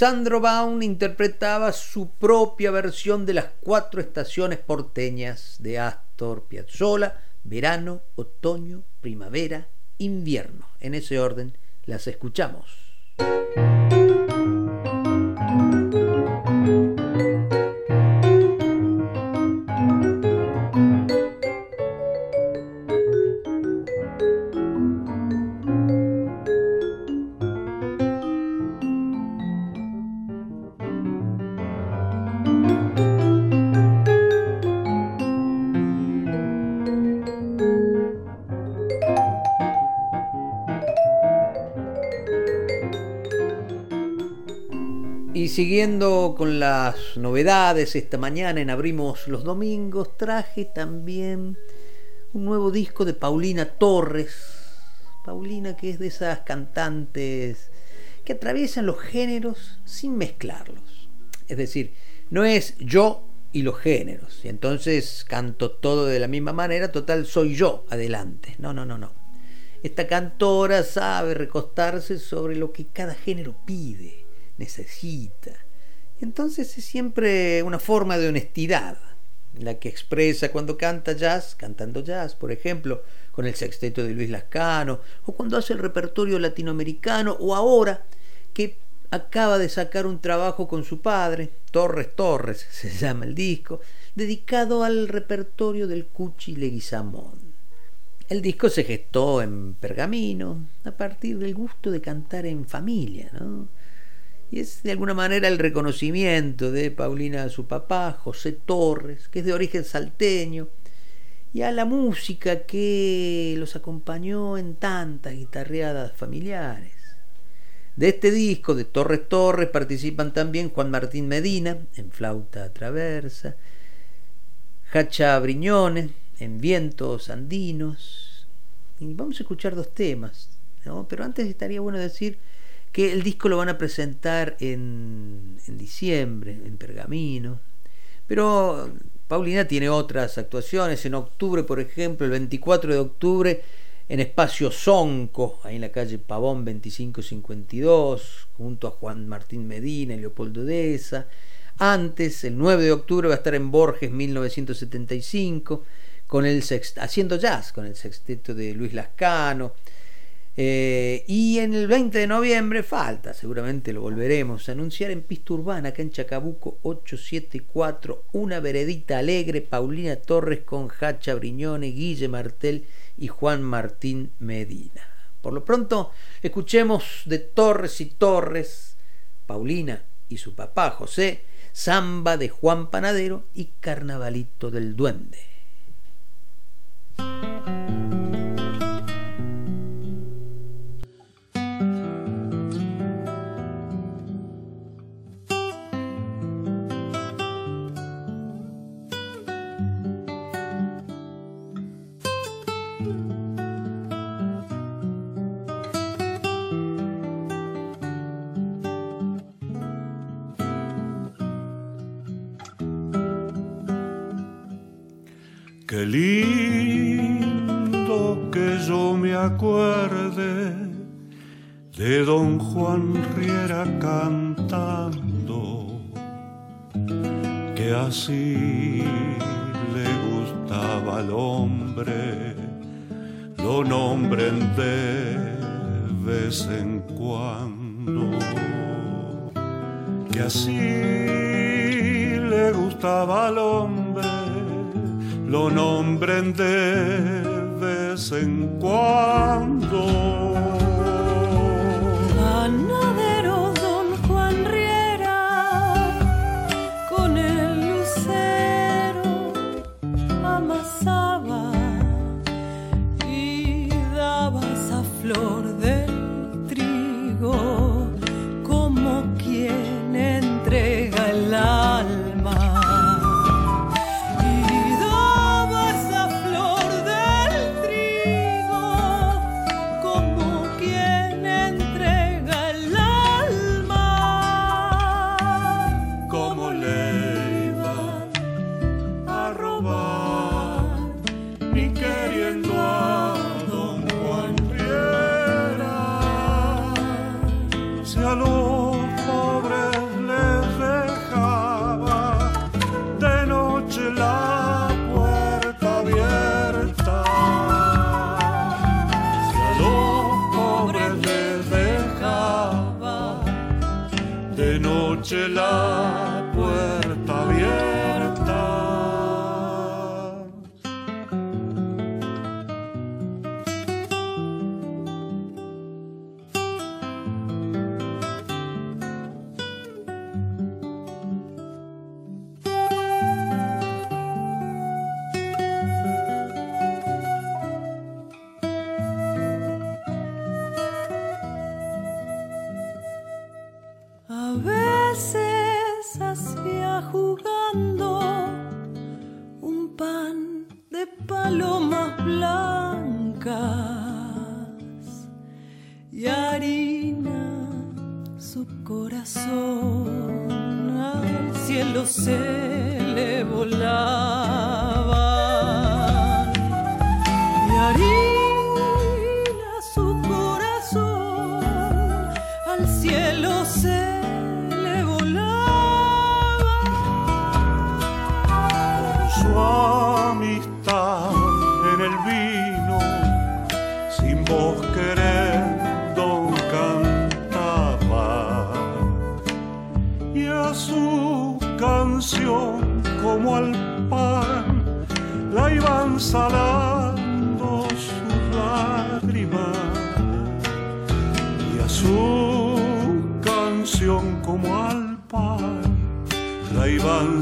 Lisandro Baum interpretaba su propia versión de las cuatro estaciones porteñas de Astor Piazzolla, verano, otoño, primavera, invierno. En ese orden las escuchamos. Siguiendo con las novedades, esta mañana en Abrimos los Domingos traje también un nuevo disco de Paulina Torres. Paulina que es de esas cantantes que atraviesan los géneros sin mezclarlos. Es decir, no es yo y los géneros. Y entonces canto todo de la misma manera, total soy yo, adelante. No, no, no, no. Esta cantora sabe recostarse sobre lo que cada género pide necesita. Entonces es siempre una forma de honestidad la que expresa cuando canta jazz, cantando jazz, por ejemplo, con el sexteto de Luis Lascano, o cuando hace el repertorio latinoamericano, o ahora que acaba de sacar un trabajo con su padre, Torres Torres [LAUGHS] se llama el disco, dedicado al repertorio del Cuchi Leguizamón. El disco se gestó en pergamino a partir del gusto de cantar en familia, ¿no? Y es de alguna manera el reconocimiento de Paulina a su papá, José Torres, que es de origen salteño, y a la música que los acompañó en tantas guitarreadas familiares. De este disco de Torres Torres participan también Juan Martín Medina en flauta traversa, Hacha Briñones en vientos andinos. Y vamos a escuchar dos temas, ¿no? pero antes estaría bueno decir que el disco lo van a presentar en, en diciembre, en Pergamino. Pero Paulina tiene otras actuaciones. En octubre, por ejemplo, el 24 de octubre, en Espacio Sonco, ahí en la calle Pavón 2552, junto a Juan Martín Medina y Leopoldo Deza. Antes, el 9 de octubre, va a estar en Borges 1975, con el haciendo jazz, con el sexteto de Luis Lascano. Eh, y en el 20 de noviembre falta, seguramente lo volveremos a anunciar en Pista Urbana, acá en Chacabuco 874, una veredita alegre, Paulina Torres con Hacha Briñone, Guille Martel y Juan Martín Medina. Por lo pronto, escuchemos de Torres y Torres, Paulina y su papá José, Samba de Juan Panadero y Carnavalito del Duende. Cielo se le volaba. Su amistad en el vino, sin voz querendo cantaba, y a su canción como al pan la iban salando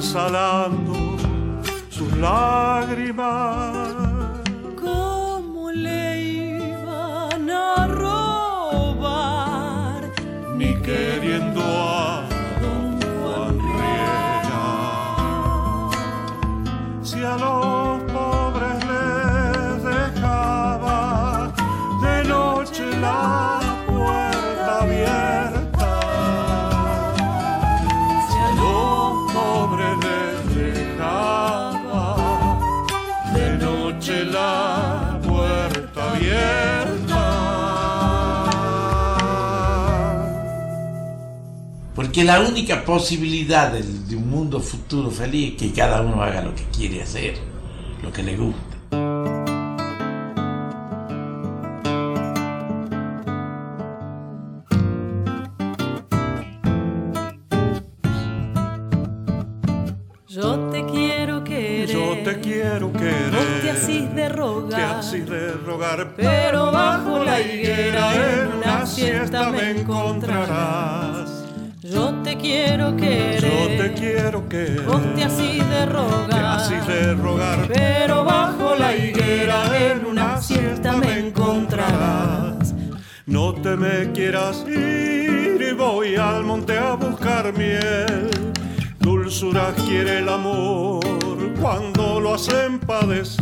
salando sus lágrimas. Porque la única posibilidad de, de un mundo futuro feliz es que cada uno haga lo que quiere hacer, lo que le gusta. Yo te quiero querer. Yo te quiero querer. Vos te asís de Te rogar. asís de rogar, Pero bajo la higuera en una siesta me encontrarás. Yo te quiero querer. Yo te quiero querer. Vos te de asís de rogar, Pero bajo la higuera en una siesta me encontrarás. No te me quieras ir y voy al monte a buscar miel. Dulzura quiere el amor cuando lo hacen padecer.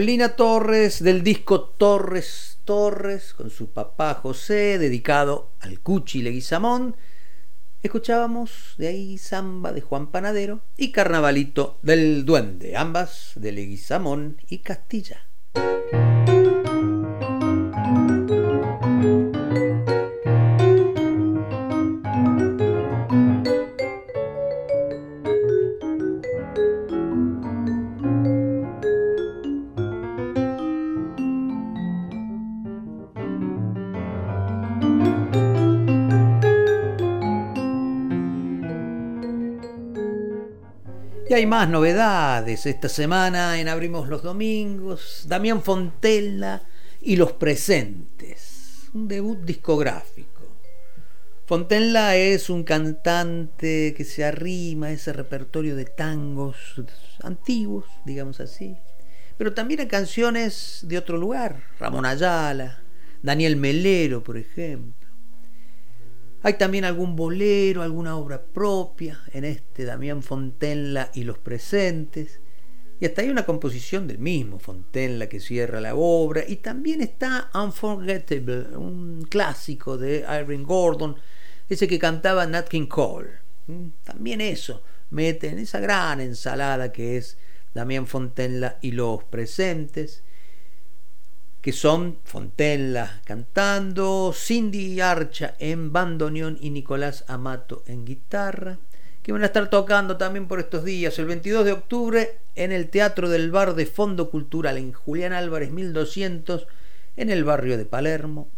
Paulina Torres del disco Torres Torres con su papá José dedicado al Cuchi Leguizamón. Escuchábamos de ahí Samba de Juan Panadero y Carnavalito del Duende, ambas de Leguizamón y Castilla. Hay más novedades esta semana en Abrimos los Domingos. Damián Fontella y Los Presentes. Un debut discográfico. Fontella es un cantante que se arrima a ese repertorio de tangos antiguos, digamos así. Pero también a canciones de otro lugar. Ramón Ayala, Daniel Melero, por ejemplo. Hay también algún bolero, alguna obra propia en este Damián Fontenla y los presentes. Y hasta hay una composición del mismo Fontenla que cierra la obra. Y también está Unforgettable, un clásico de Irving Gordon, ese que cantaba Nat King Cole. Mm, también eso mete en esa gran ensalada que es Damián Fontenla y los presentes que son Fontella cantando, Cindy Archa en bandoneón y Nicolás Amato en guitarra, que van a estar tocando también por estos días, el 22 de octubre en el Teatro del Bar de Fondo Cultural en Julián Álvarez 1200 en el barrio de Palermo.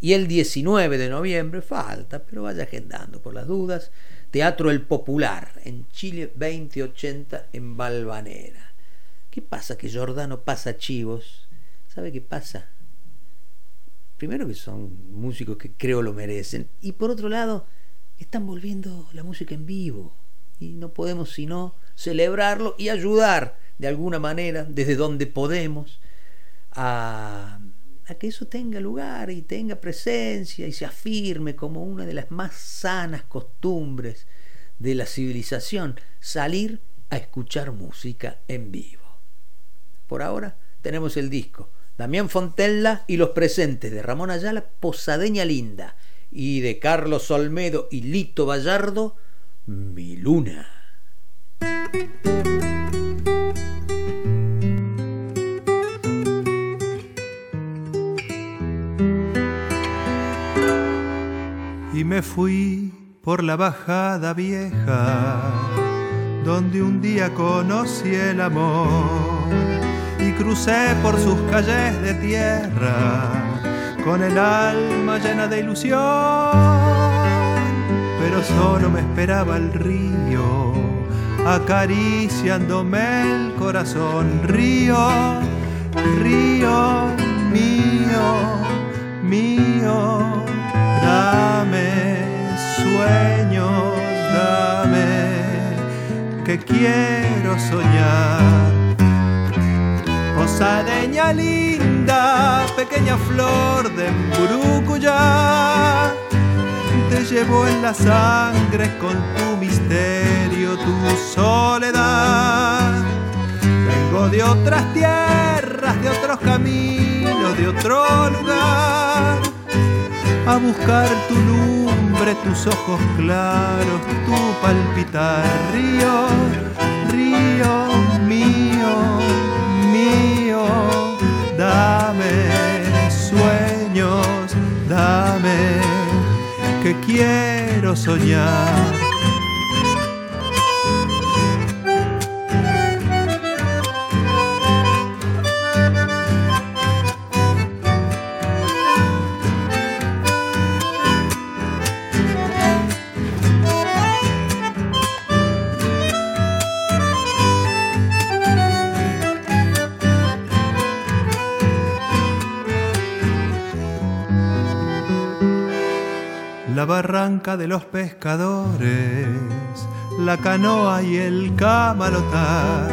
Y el 19 de noviembre, falta, pero vaya agendando por las dudas, Teatro El Popular en Chile 2080 en Balvanera. ¿Qué pasa que Jordano pasa chivos? ¿Sabe qué pasa? Primero que son músicos que creo lo merecen. Y por otro lado, están volviendo la música en vivo. Y no podemos sino celebrarlo y ayudar de alguna manera, desde donde podemos, a, a que eso tenga lugar y tenga presencia y se afirme como una de las más sanas costumbres de la civilización, salir a escuchar música en vivo. Por ahora tenemos el disco Damián Fontella y los presentes de Ramón Ayala, Posadeña Linda, y de Carlos Olmedo y Lito Vallardo, Mi Luna. Y me fui por la bajada vieja, donde un día conocí el amor crucé por sus calles de tierra con el alma llena de ilusión, pero solo me esperaba el río acariciándome el corazón. Río, río mío, mío, dame sueños, dame que quiero soñar Posadeña linda, pequeña flor de Mburucuyá, te llevo en la sangre con tu misterio, tu soledad. Vengo de otras tierras, de otros caminos, de otro lugar, a buscar tu lumbre, tus ojos claros, tu palpitar, río, río mío dame sueños, dame que quiero soñar la barranca de los pescadores, la canoa y el camalotal,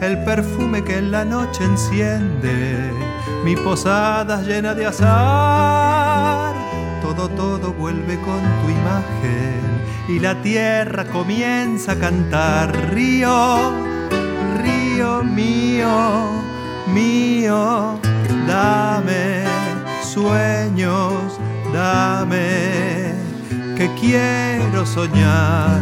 el perfume que en la noche enciende, mi posada llena de azar. Todo, todo vuelve con tu imagen y la tierra comienza a cantar. Río, río mío, mío, dame sueños, dame que quiero soñar.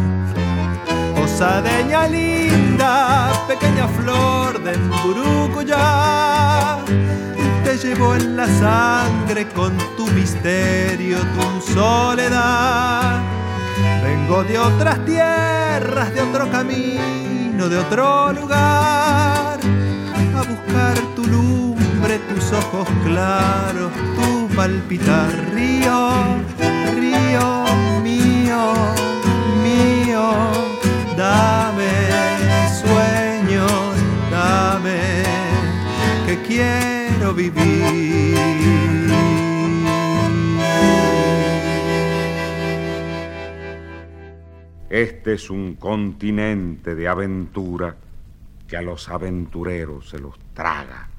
Osadeña linda, pequeña flor de Mburucuyá, te llevo en la sangre con tu misterio, tu soledad. Vengo de otras tierras, de otro camino, de otro lugar, a buscar tu lumbre, tus ojos claros, tu palpitar río, río mío, mío, dame sueños, dame que quiero vivir. Este es un continente de aventura que a los aventureros se los traga.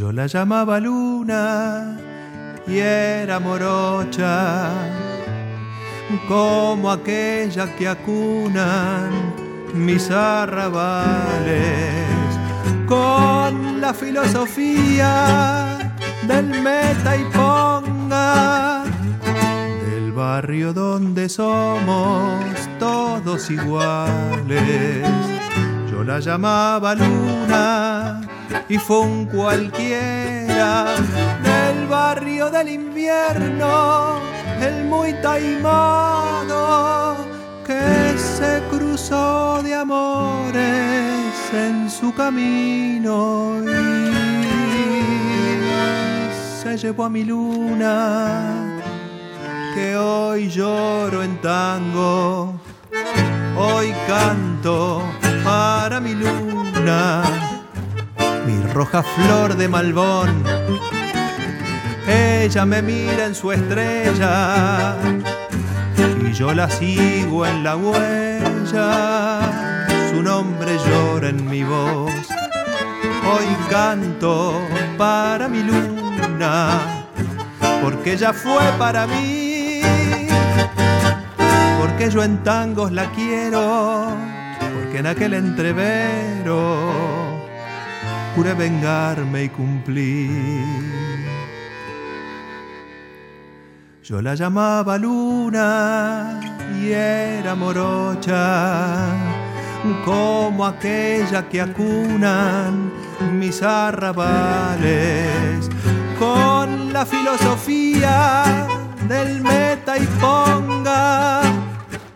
Yo la llamaba luna y era morocha, como aquella que acunan mis arrabales, con la filosofía del meta y ponga, del barrio donde somos todos iguales. Yo la llamaba luna y fue un cualquiera del barrio del invierno, el muy taimado que se cruzó de amores en su camino y se llevó a mi luna que hoy lloro en tango, hoy canto para mi luna mi roja flor de malbón. Ella me mira en su estrella y yo la sigo en la huella. Su nombre llora en mi voz. Hoy canto para mi luna, porque ella fue para mí. Porque yo en tangos la quiero, porque en aquel entrevero juré vengarme y cumplir. Yo la llamaba luna y era morocha, como aquella que acunan mis arrabales, con la filosofía del meta y ponga,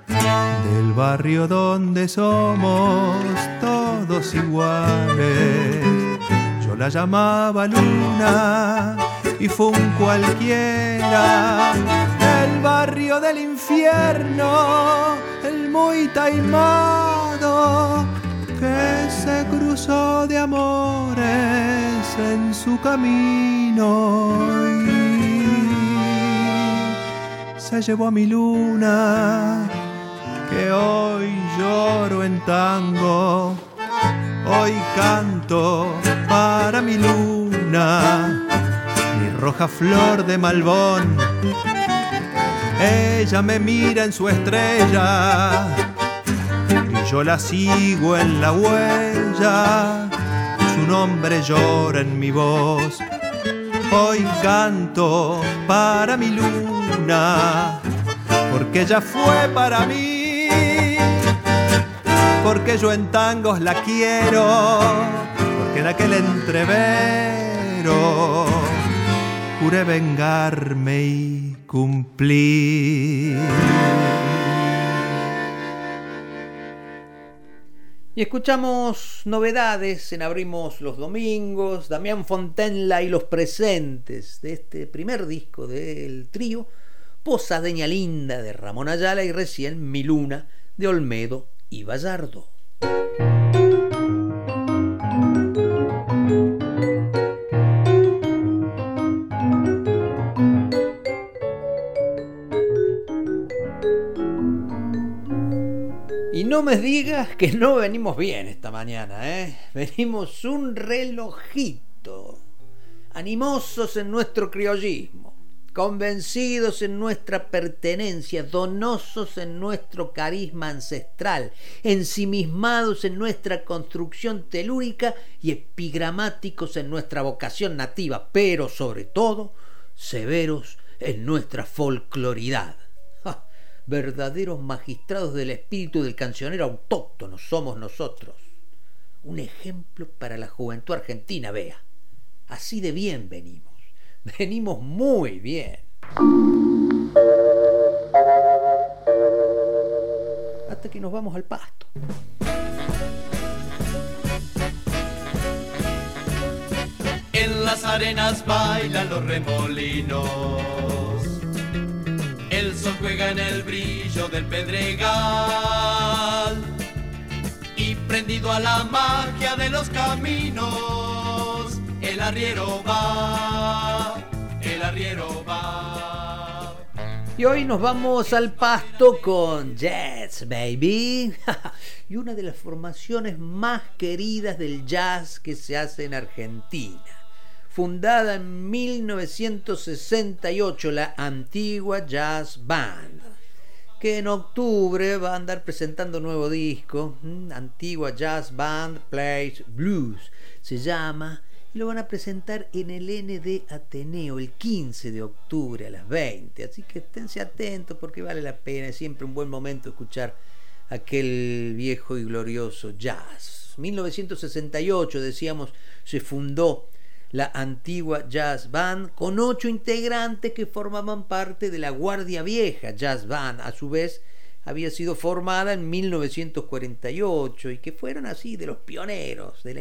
del barrio donde somos todos iguales la llamaba luna y fue un cualquiera. Del barrio del infierno, el muy taimado que se cruzó de amores en su camino y se llevó a mi luna que hoy lloro en tango hoy canto para mi luna, mi roja flor de malbón. Ella me mira en su estrella y yo la sigo en la huella. Su nombre llora en mi voz. Hoy canto para mi luna, porque ella fue para mí, porque yo en tangos la quiero, porque en aquel entrevero juré vengarme y cumplir. Y escuchamos novedades en Abrimos los Domingos, Damián Fontenla y los presentes de este primer disco del trío, Posadeña Linda de Ramón Ayala y recién Mi Luna de Olmedo y Vallardo. no me digas que no venimos bien esta mañana, ¿eh? Venimos un relojito. Animosos en nuestro criollismo, convencidos en nuestra pertenencia, donosos en nuestro carisma ancestral, ensimismados en nuestra construcción telúrica y epigramáticos en nuestra vocación nativa, pero sobre todo severos en nuestra folcloridad verdaderos magistrados del espíritu del cancionero autóctono somos nosotros. Un ejemplo para la juventud argentina, vea. Así de bien venimos. [LAUGHS] Venimos muy bien. Hasta que nos vamos al pasto. En las arenas bailan los remolinos el sol juega en el brillo del pedregal y prendido a la magia de los caminos, arriero va, el arriero va. Y hoy nos vamos al pasto con Jazz Baby. [LAUGHS] Y una de las formaciones más queridas del jazz que se hace en Argentina. Fundada en 1968 la antigua Jazz Band, que en octubre va a andar presentando nuevo disco, Antigua Jazz Band Plays Blues, se llama, y lo van a presentar en el ND Ateneo el 15 de octubre a las 20, así que esténse atentos porque vale la pena, es siempre un buen momento escuchar aquel viejo y glorioso jazz. 1968, decíamos, se fundó la antigua Jazz Band, con ocho integrantes que formaban parte de la Guardia Vieja Jazz Band. A su vez, había sido formada en 1948 y que fueron así de los pioneros, de,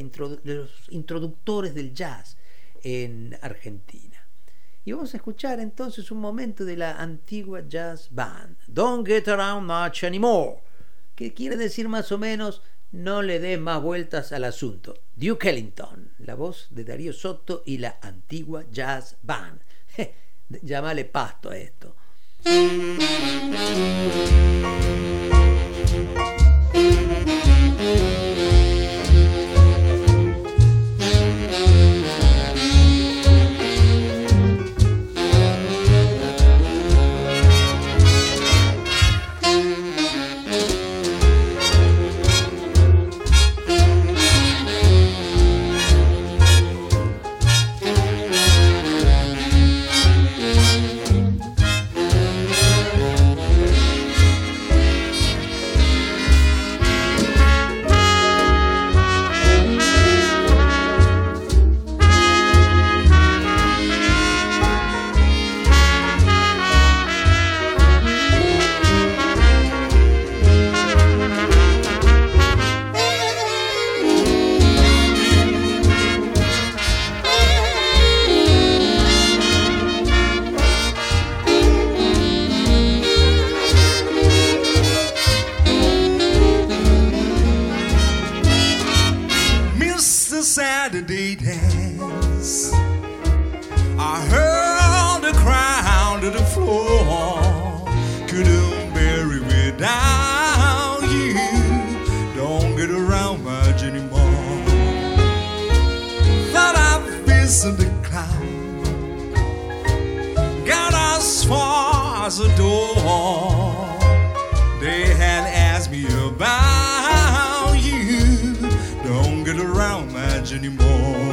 los introductores del jazz en Argentina. Y vamos a escuchar entonces un momento de la antigua Jazz Band, Don't Get Around Much Anymore, que quiere decir más o menos no le dé más vueltas al asunto. Duke Ellington, la voz de Darío Soto y la antigua Jazz Band. [LAUGHS] Llámale pasto a esto. De as a door. They had asked me about you. Don't get around much anymore.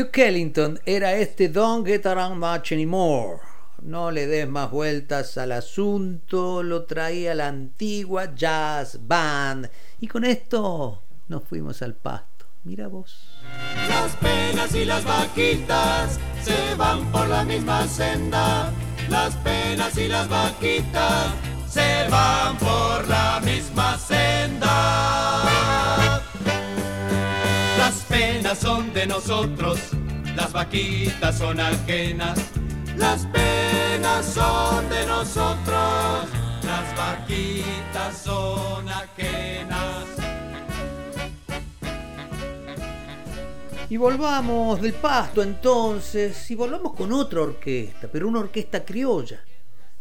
Duke Ellington era este Don't Get Around Much Anymore. No le des más vueltas al asunto, lo traía la antigua jazz band. Y con esto nos fuimos al pasto. Mira vos. Las penas y las vaquitas se van por la misma senda. Las penas y las vaquitas se van por la misma senda. Son de nosotros, las vaquitas son ajenas. Las penas son de nosotros, las vaquitas son ajenas. Y volvamos del pasto entonces, y volvamos con otra orquesta, pero una orquesta criolla,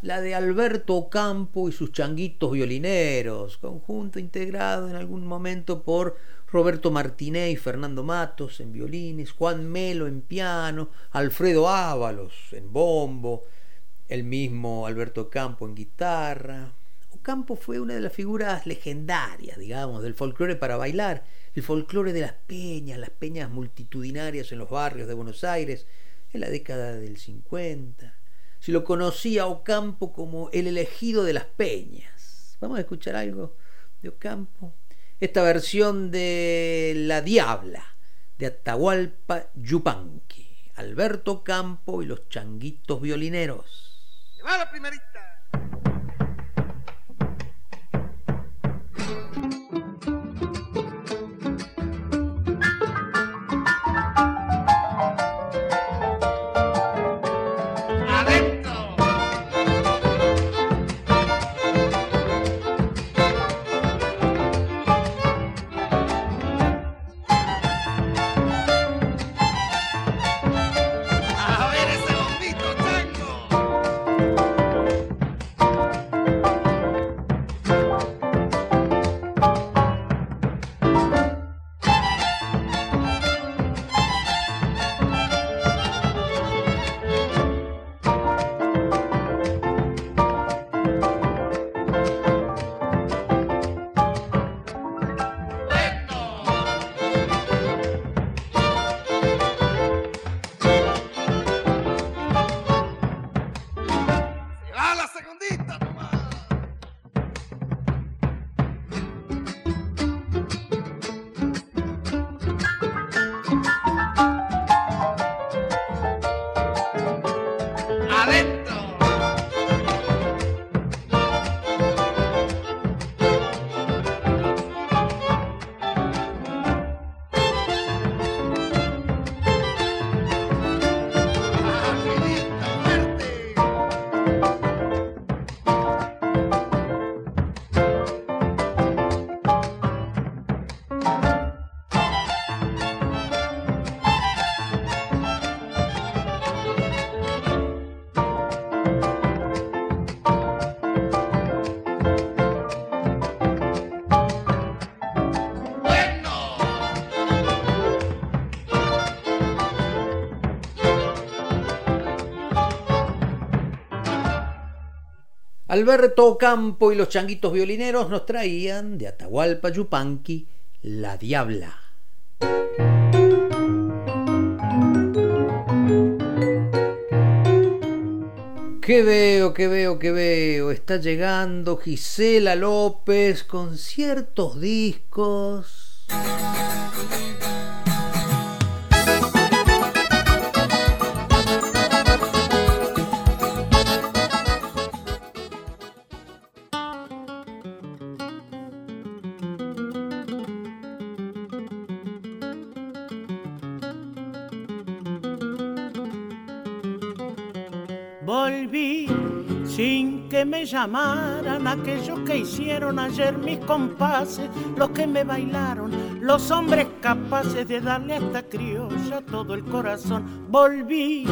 la de Alberto Ocampo y sus changuitos violineros, conjunto integrado en algún momento por Roberto Martínez y Fernando Matos en violines, Juan Melo en piano, Alfredo Ábalos en bombo, el mismo Alberto Ocampo en guitarra. Ocampo fue una de las figuras legendarias, digamos, del folclore para bailar el folclore de las peñas, las peñas multitudinarias en los barrios de Buenos Aires en la década del 50. Se lo conocía Ocampo como el elegido de las peñas. Vamos a escuchar algo de Ocampo. Esta versión de La Diabla de Atahualpa Yupanqui. Alberto Campo y los changuitos violineros. Va la primerita. Alberto Campo y los changuitos violineros nos traían de Atahualpa Yupanqui La Diabla. ¿Qué veo, qué veo, qué veo? Está llegando Gisela López con ciertos discos. Volví sin que me llamaran aquellos que hicieron ayer mis compases, los que me bailaron, los hombres capaces de darle a esta criolla todo el corazón. Volví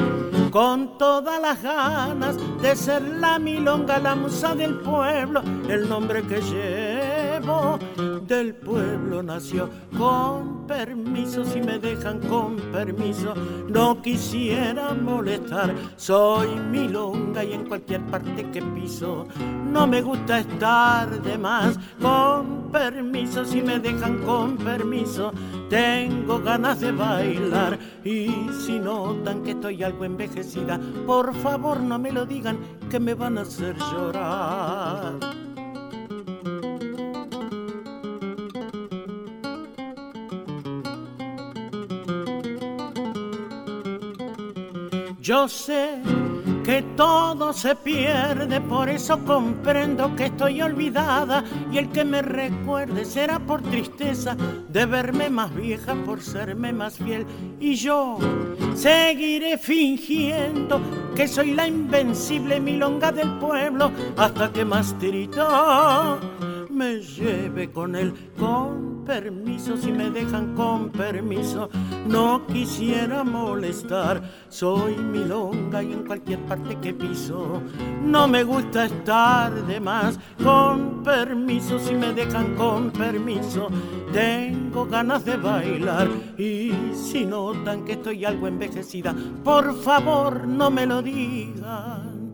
con todas las ganas de ser la milonga, la musa del pueblo, el nombre que llevo del pueblo nació. Con permiso, si me dejan con permiso, no quisiera molestar. Soy milonga y en cualquier parte que piso, no me gusta estar de más. Con permiso, si me dejan con permiso, tengo ganas de bailar. Y si notan que estoy algo envejecida, por favor no me lo digan, que me van a hacer llorar. Yo sé que todo se pierde, por eso comprendo que estoy olvidada y el que me recuerde será por tristeza de verme más vieja, por serme más fiel. Y yo seguiré fingiendo que soy la invencible milonga del pueblo hasta que más tirito me lleve con él con permiso, si me dejan con permiso, no quisiera molestar. Soy milonga y en cualquier parte que piso, no me gusta estar de más. Con permiso, si me dejan con permiso, tengo ganas de bailar. Y si notan que estoy algo envejecida, por favor no me lo digan,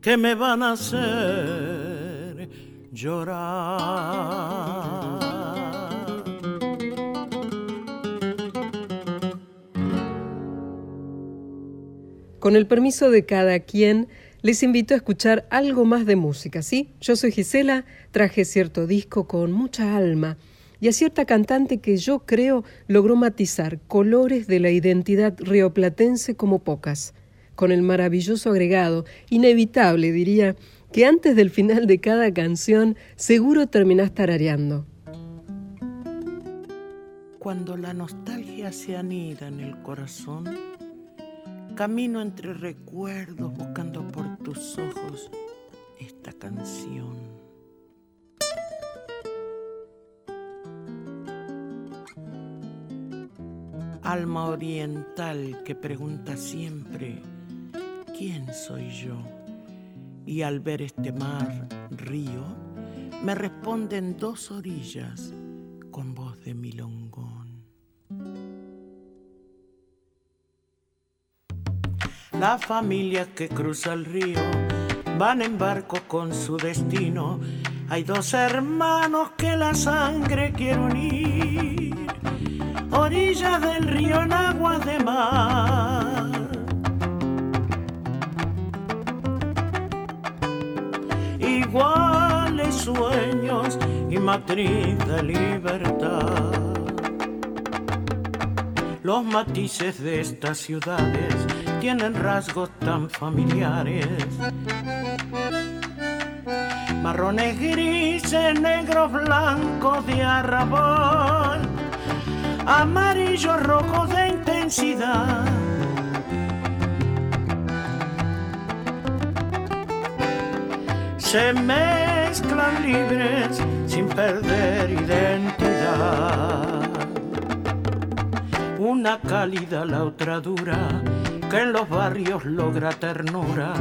que me van a hacer llorar. Con el permiso de cada quien, les invito a escuchar algo más de música, ¿sí? Yo soy Gisela, traje cierto disco con mucha alma y a cierta cantante que yo creo logró matizar colores de la identidad rioplatense como pocas, con el maravilloso agregado, inevitable diría, que antes del final de cada canción seguro terminás tarareando. Cuando la nostalgia se anida en el corazón, Camino entre recuerdos buscando por tus ojos esta canción. Alma oriental que pregunta siempre, ¿quién soy yo? Y al ver este mar, río, me responden dos orillas con voz de milongón. La familia que cruza el río van en barco con su destino. Hay dos hermanos que la sangre quiere unir. Orillas del río en agua de mar. Iguales sueños y matriz de libertad. Los matices de estas ciudades tienen rasgos tan familiares. Marrones grises, negros blancos de arrabal, amarillos rojos de intensidad. Se mezclan libres sin perder identidad. Una cálida, la otra dura que en los barrios logra ternura.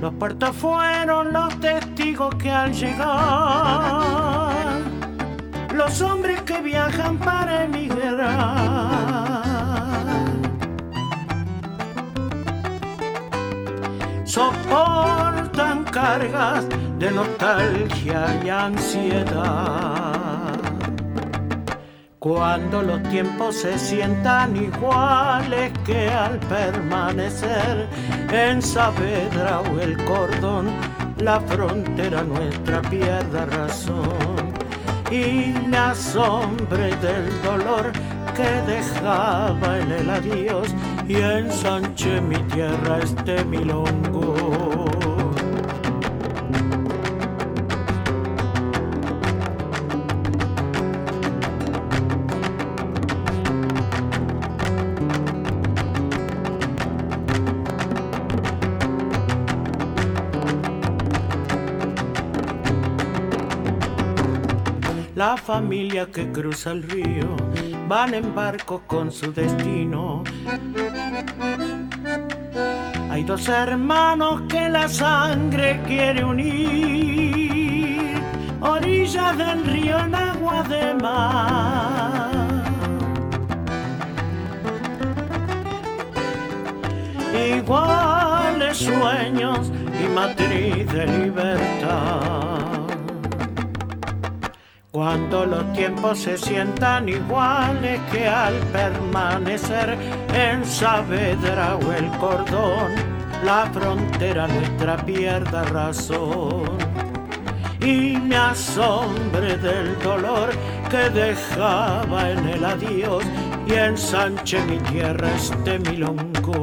Los puertos fueron los testigos que al llegar, los hombres que viajan para emigrar, soportan cargas de nostalgia y ansiedad. Cuando los tiempos se sientan iguales que al permanecer en Saavedra o el cordón, la frontera nuestra pierda razón y me asombre del dolor que dejaba en el adiós y ensanche mi tierra este milongo. Familia que cruza el río van en barco con su destino. Hay dos hermanos que la sangre quiere unir, orillas del río en agua de mar. Iguales sueños y matriz de libertad cuando los tiempos se sientan iguales que al permanecer en Saavedra o el cordón, la frontera nuestra pierda razón. Y me asombre del dolor que dejaba en el adiós y ensanche mi tierra este milongo.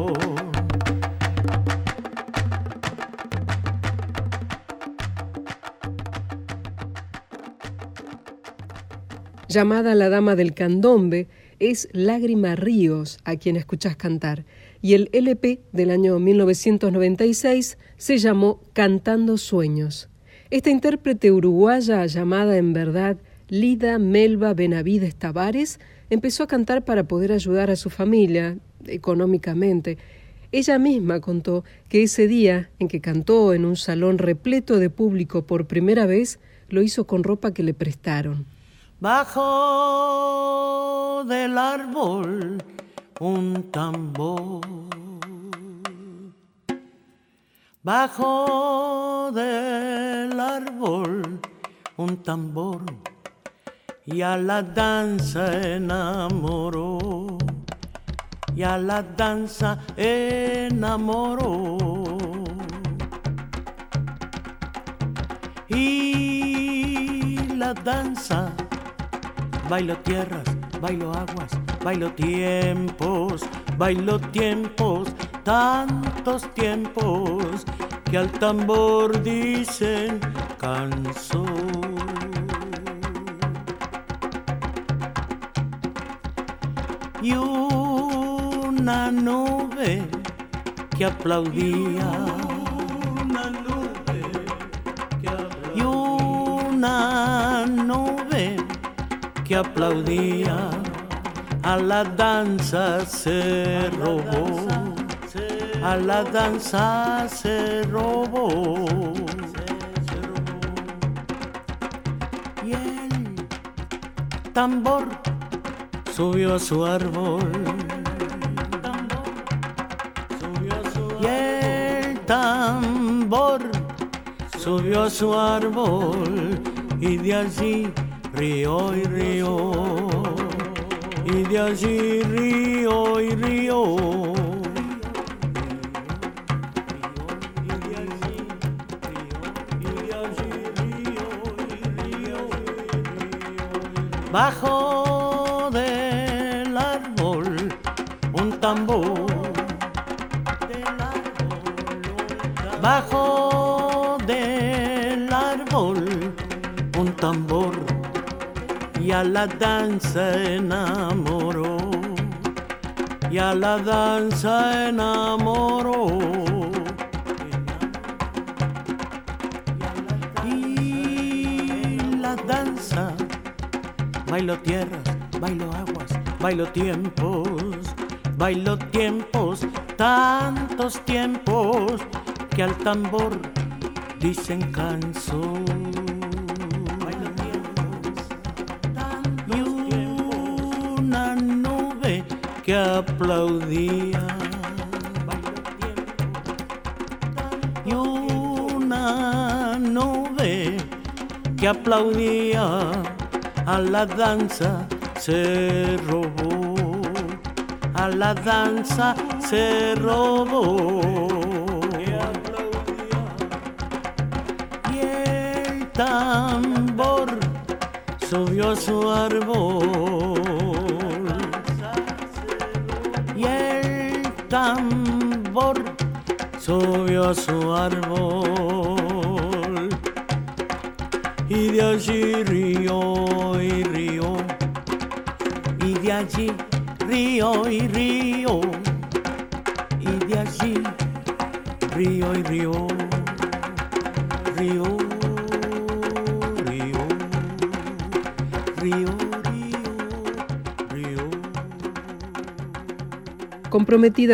Llamada La Dama del Candombe, es Lágrima Ríos a quien escuchas cantar, y el LP del año 1996 se llamó Cantando Sueños. Esta intérprete uruguaya llamada en verdad Lida Melba Benavides Tavares empezó a cantar para poder ayudar a su familia económicamente. Ella misma contó que ese día en que cantó en un salón repleto de público por primera vez, lo hizo con ropa que le prestaron. Bajo del árbol un tambor. Bajo del árbol un tambor y a la danza enamoró. Y a la danza enamoró. Y la danza bailo tierras, bailo aguas, bailo tiempos, bailo tiempos, tantos tiempos que al tambor dicen canción. Y una nube que aplaudía. Una nube que aplaudía. Y una nube que aplaudía a la danza se robó, a la danza se robó. Y el tambor subió a su árbol. Y el tambor subió a su árbol y de allí río y río, y de allí río y río. Bajo del árbol un tambor. La danza enamoró, y a la danza enamoró. Y la danza, bailo tierras, bailo aguas, bailo tiempos, bailo tiempos, tantos tiempos que al tambor dicen canción. Aplaudía. Y una nube que aplaudía a la danza se robó, a la danza se robó. Y el tambor subió a su árbol. A su árbol. Y de allí río y río. Y de allí río y río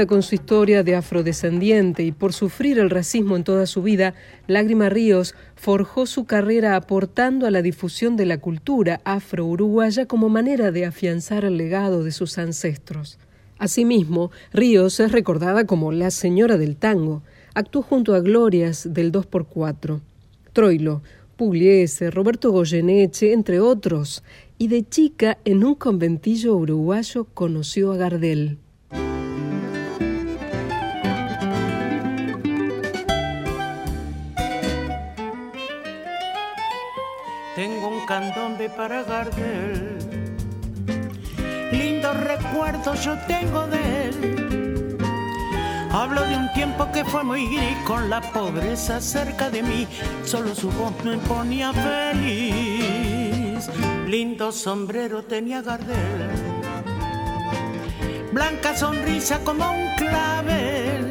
Con su historia de afrodescendiente y por sufrir el racismo en toda su vida, Lágrima Ríos forjó su carrera aportando a la difusión de la cultura afro-uruguaya como manera de afianzar el legado de sus ancestros. Asimismo, Ríos es recordada como la señora del tango. Actuó junto a Glorias del 2x4. Troilo Pugliese, Roberto Goyeneche, entre otros, y de chica en un conventillo uruguayo conoció a Gardel. Candombe para Gardel, lindos recuerdos yo tengo de él. Hablo de un tiempo que fue muy gris con la pobreza cerca de mí, solo su voz me ponía feliz. Lindo sombrero tenía Gardel, blanca sonrisa como un clavel.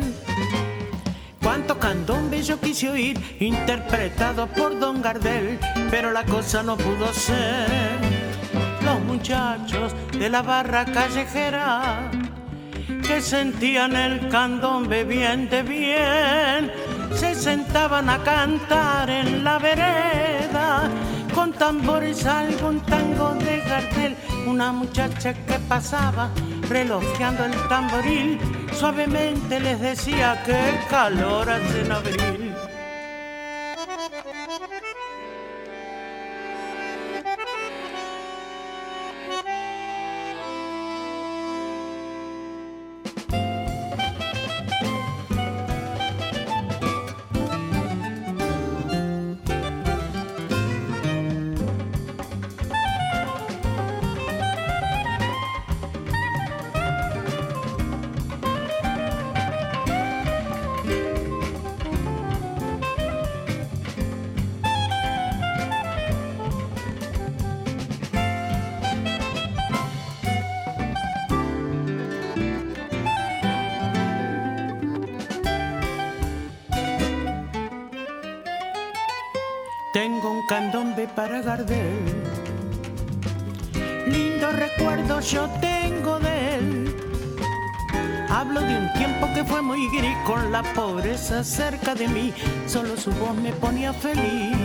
Cuánto candombe yo quise oír, interpretado por Don Gardel, pero la cosa no pudo ser. Los muchachos de la barra callejera que sentían el candombe bien de bien, se sentaban a cantar en la vereda con tambores algún tango de Gardel, una muchacha que pasaba relojeando el tamboril, suavemente les decía que calor hace en abril. Con la pobreza cerca de mí. Solo su voz me ponía feliz.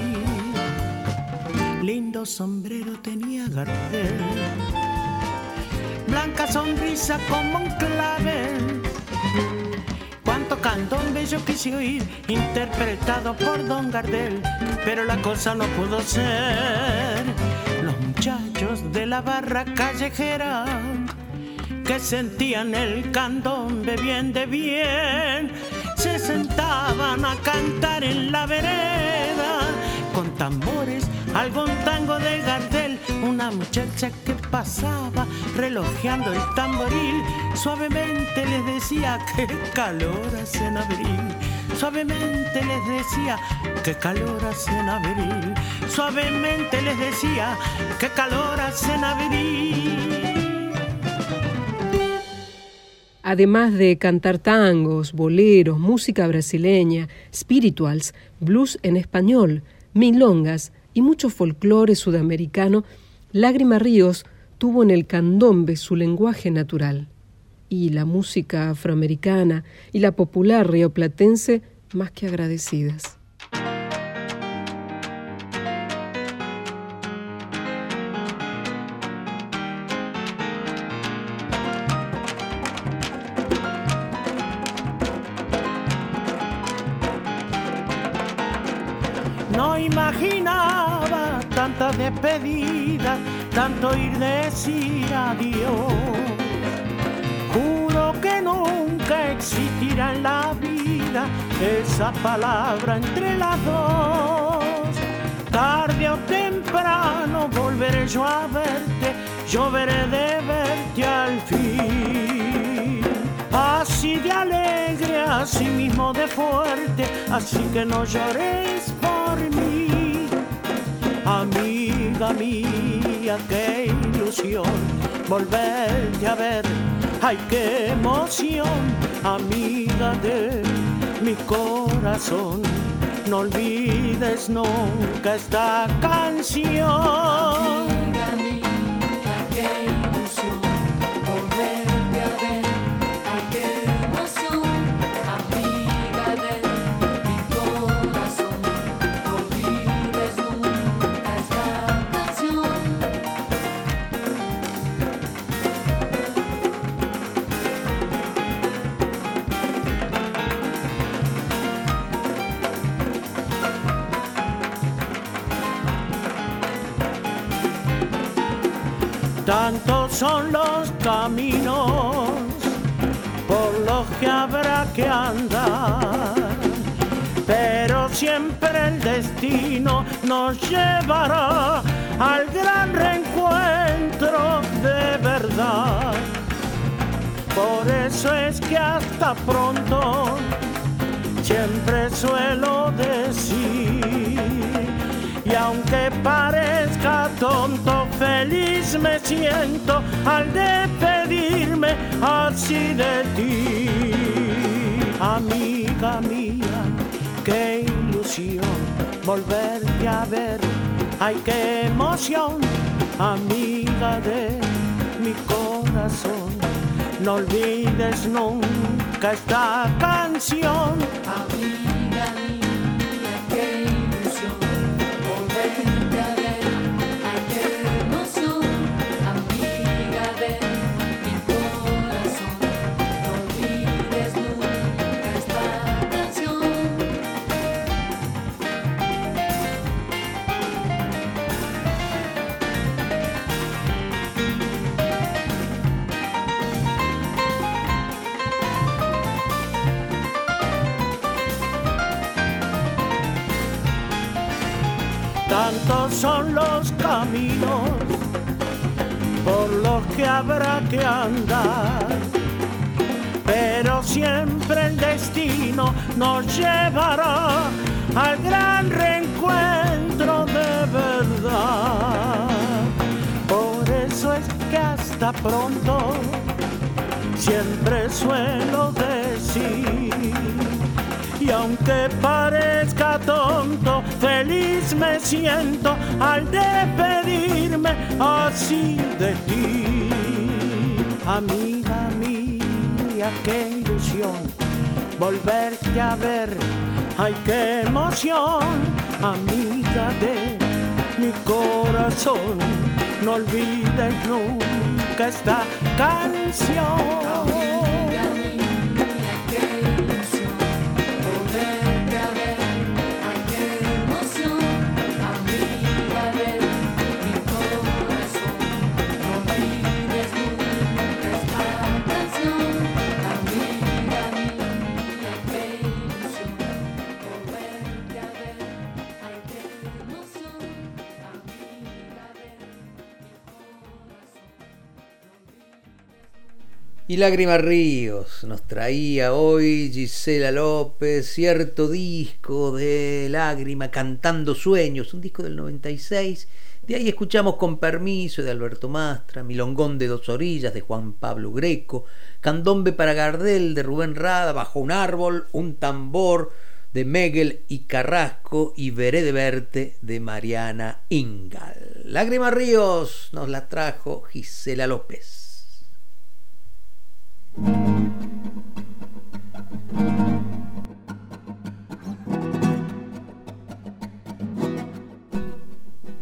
Lindo sombrero tenía Gardel. Blanca sonrisa como un clavel. Cuánto candombe yo quise oír, interpretado por Don Gardel, pero la cosa no pudo ser. Los muchachos de la barra callejera que sentían el candombe bien de bien, se sentaban a cantar en la vereda con tambores, algún tango de Gardel, una muchacha que pasaba relojeando el tamboril, suavemente les decía que calor hace en abril. Suavemente les decía que calor hace en abril. Suavemente les decía que calor hace en abril. Además de cantar tangos, boleros, música brasileña, spirituals, blues en español, milongas y mucho folclore sudamericano, Lágrima Ríos tuvo en el candombe su lenguaje natural. Y la música afroamericana y la popular rioplatense más que agradecidas. Tanto ir decir adiós. Juro que nunca existirá en la vida esa palabra entre las dos. Tarde o temprano volveré yo a verte, yo veré de verte al fin. Así de alegre, así mismo de fuerte, así que no llores por mí. Amiga mía, qué ilusión volverte a ver. Ay, qué emoción, amiga de mi corazón. No olvides nunca esta canción. Son los caminos por los que habrá que andar. Pero siempre el destino nos llevará al gran reencuentro de verdad. Por eso es que hasta pronto siempre suelo decir. Y aunque parezca tonto, feliz me siento al despedirme así de ti. Amiga mía, qué ilusión volverte a ver. Ay, qué emoción, amiga de mi corazón. No olvides nunca esta canción. Amiga los que andar. Pero siempre el destino nos llevará al gran reencuentro de verdad. Por eso es que hasta pronto siempre suelo decir. Y aunque parezca tonto, feliz me siento al despedirme así de ti. Amiga mía, qué ilusión volverte a ver. Ay, qué emoción, amiga de mi corazón. No olvides nunca esta canción. Y Lágrima Ríos nos traía hoy Gisela López cierto disco de Lágrima cantando sueños, un disco del 96. De ahí escuchamos Con permiso de Alberto Mastra, Milongón de dos orillas de Juan Pablo Greco, Candombe para Gardel de Rubén Rada, Bajo un árbol, un tambor de Megel y Carrasco y Veré de verte de Mariana Ingal. Lágrima Ríos nos la trajo Gisela López.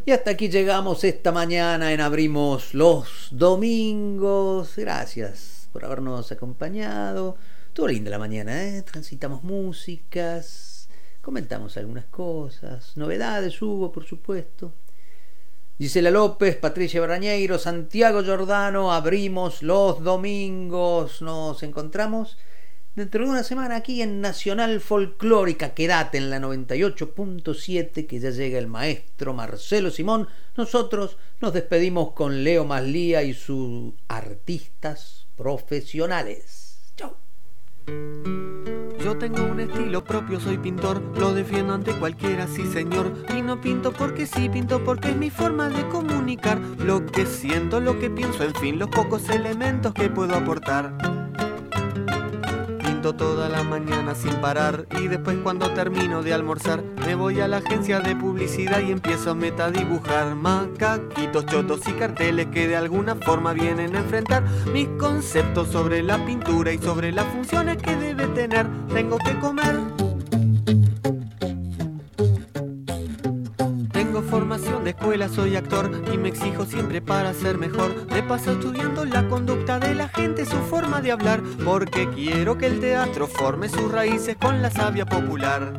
Y hasta aquí llegamos esta mañana en Abrimos los Domingos. Gracias por habernos acompañado. Todo linda la mañana, ¿eh? Transitamos músicas, comentamos algunas cosas, novedades hubo, por supuesto. Gisela López, Patricia Barañeiro, Santiago Giordano, abrimos los domingos. Nos encontramos dentro de una semana aquí en Nacional Folclórica. Quédate en la 98.7 que ya llega el maestro Marcelo Simón. Nosotros nos despedimos con Leo Maslía y sus artistas profesionales. Yo tengo un estilo propio, soy pintor, lo defiendo ante cualquiera, sí señor. Y no pinto porque sí, pinto porque es mi forma de comunicar lo que siento, lo que pienso, en fin, los pocos elementos que puedo aportar. Toda la mañana sin parar y después cuando termino de almorzar me voy a la agencia de publicidad y empiezo a metadibujar macaquitos, chotos y carteles que de alguna forma vienen a enfrentar mis conceptos sobre la pintura y sobre las funciones que debe tener. Tengo que comer. De escuela, soy actor y me exijo siempre para ser mejor. De paso estudiando la conducta de la gente, su forma de hablar, porque quiero que el teatro forme sus raíces con la savia popular.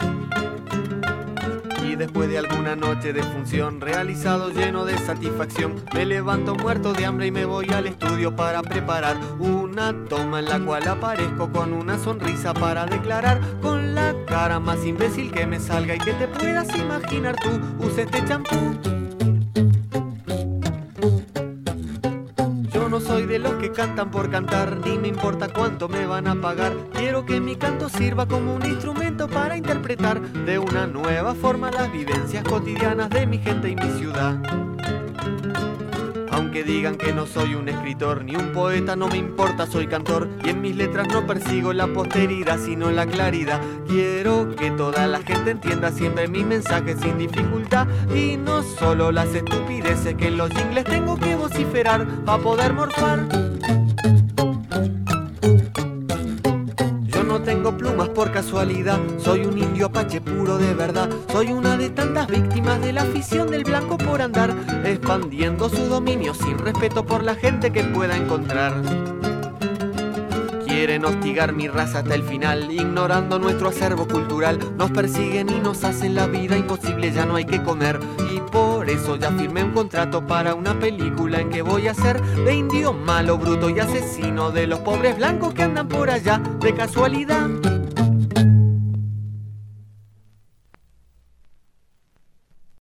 Después de alguna noche de función realizado lleno de satisfacción, me levanto muerto de hambre y me voy al estudio para preparar una toma en la cual aparezco con una sonrisa para declarar con la cara más imbécil que me salga y que te puedas imaginar tú. Use este champú. Los que cantan por cantar, ni me importa cuánto me van a pagar. Quiero que mi canto sirva como un instrumento para interpretar de una nueva forma las vivencias cotidianas de mi gente y mi ciudad. Aunque digan que no soy un escritor ni un poeta, no me importa, soy cantor y en mis letras no persigo la posteridad, sino la claridad. Quiero que toda la gente entienda siempre mi mensaje sin dificultad y no solo las estupideces que en los jingles tengo que vociferar para poder morfar. Por casualidad, soy un indio apache puro de verdad. Soy una de tantas víctimas de la afición del blanco por andar, expandiendo su dominio sin respeto por la gente que pueda encontrar. Quieren hostigar mi raza hasta el final, ignorando nuestro acervo cultural. Nos persiguen y nos hacen la vida imposible, ya no hay que comer. Y por eso ya firmé un contrato para una película en que voy a ser de indio malo, bruto y asesino de los pobres blancos que andan por allá de casualidad.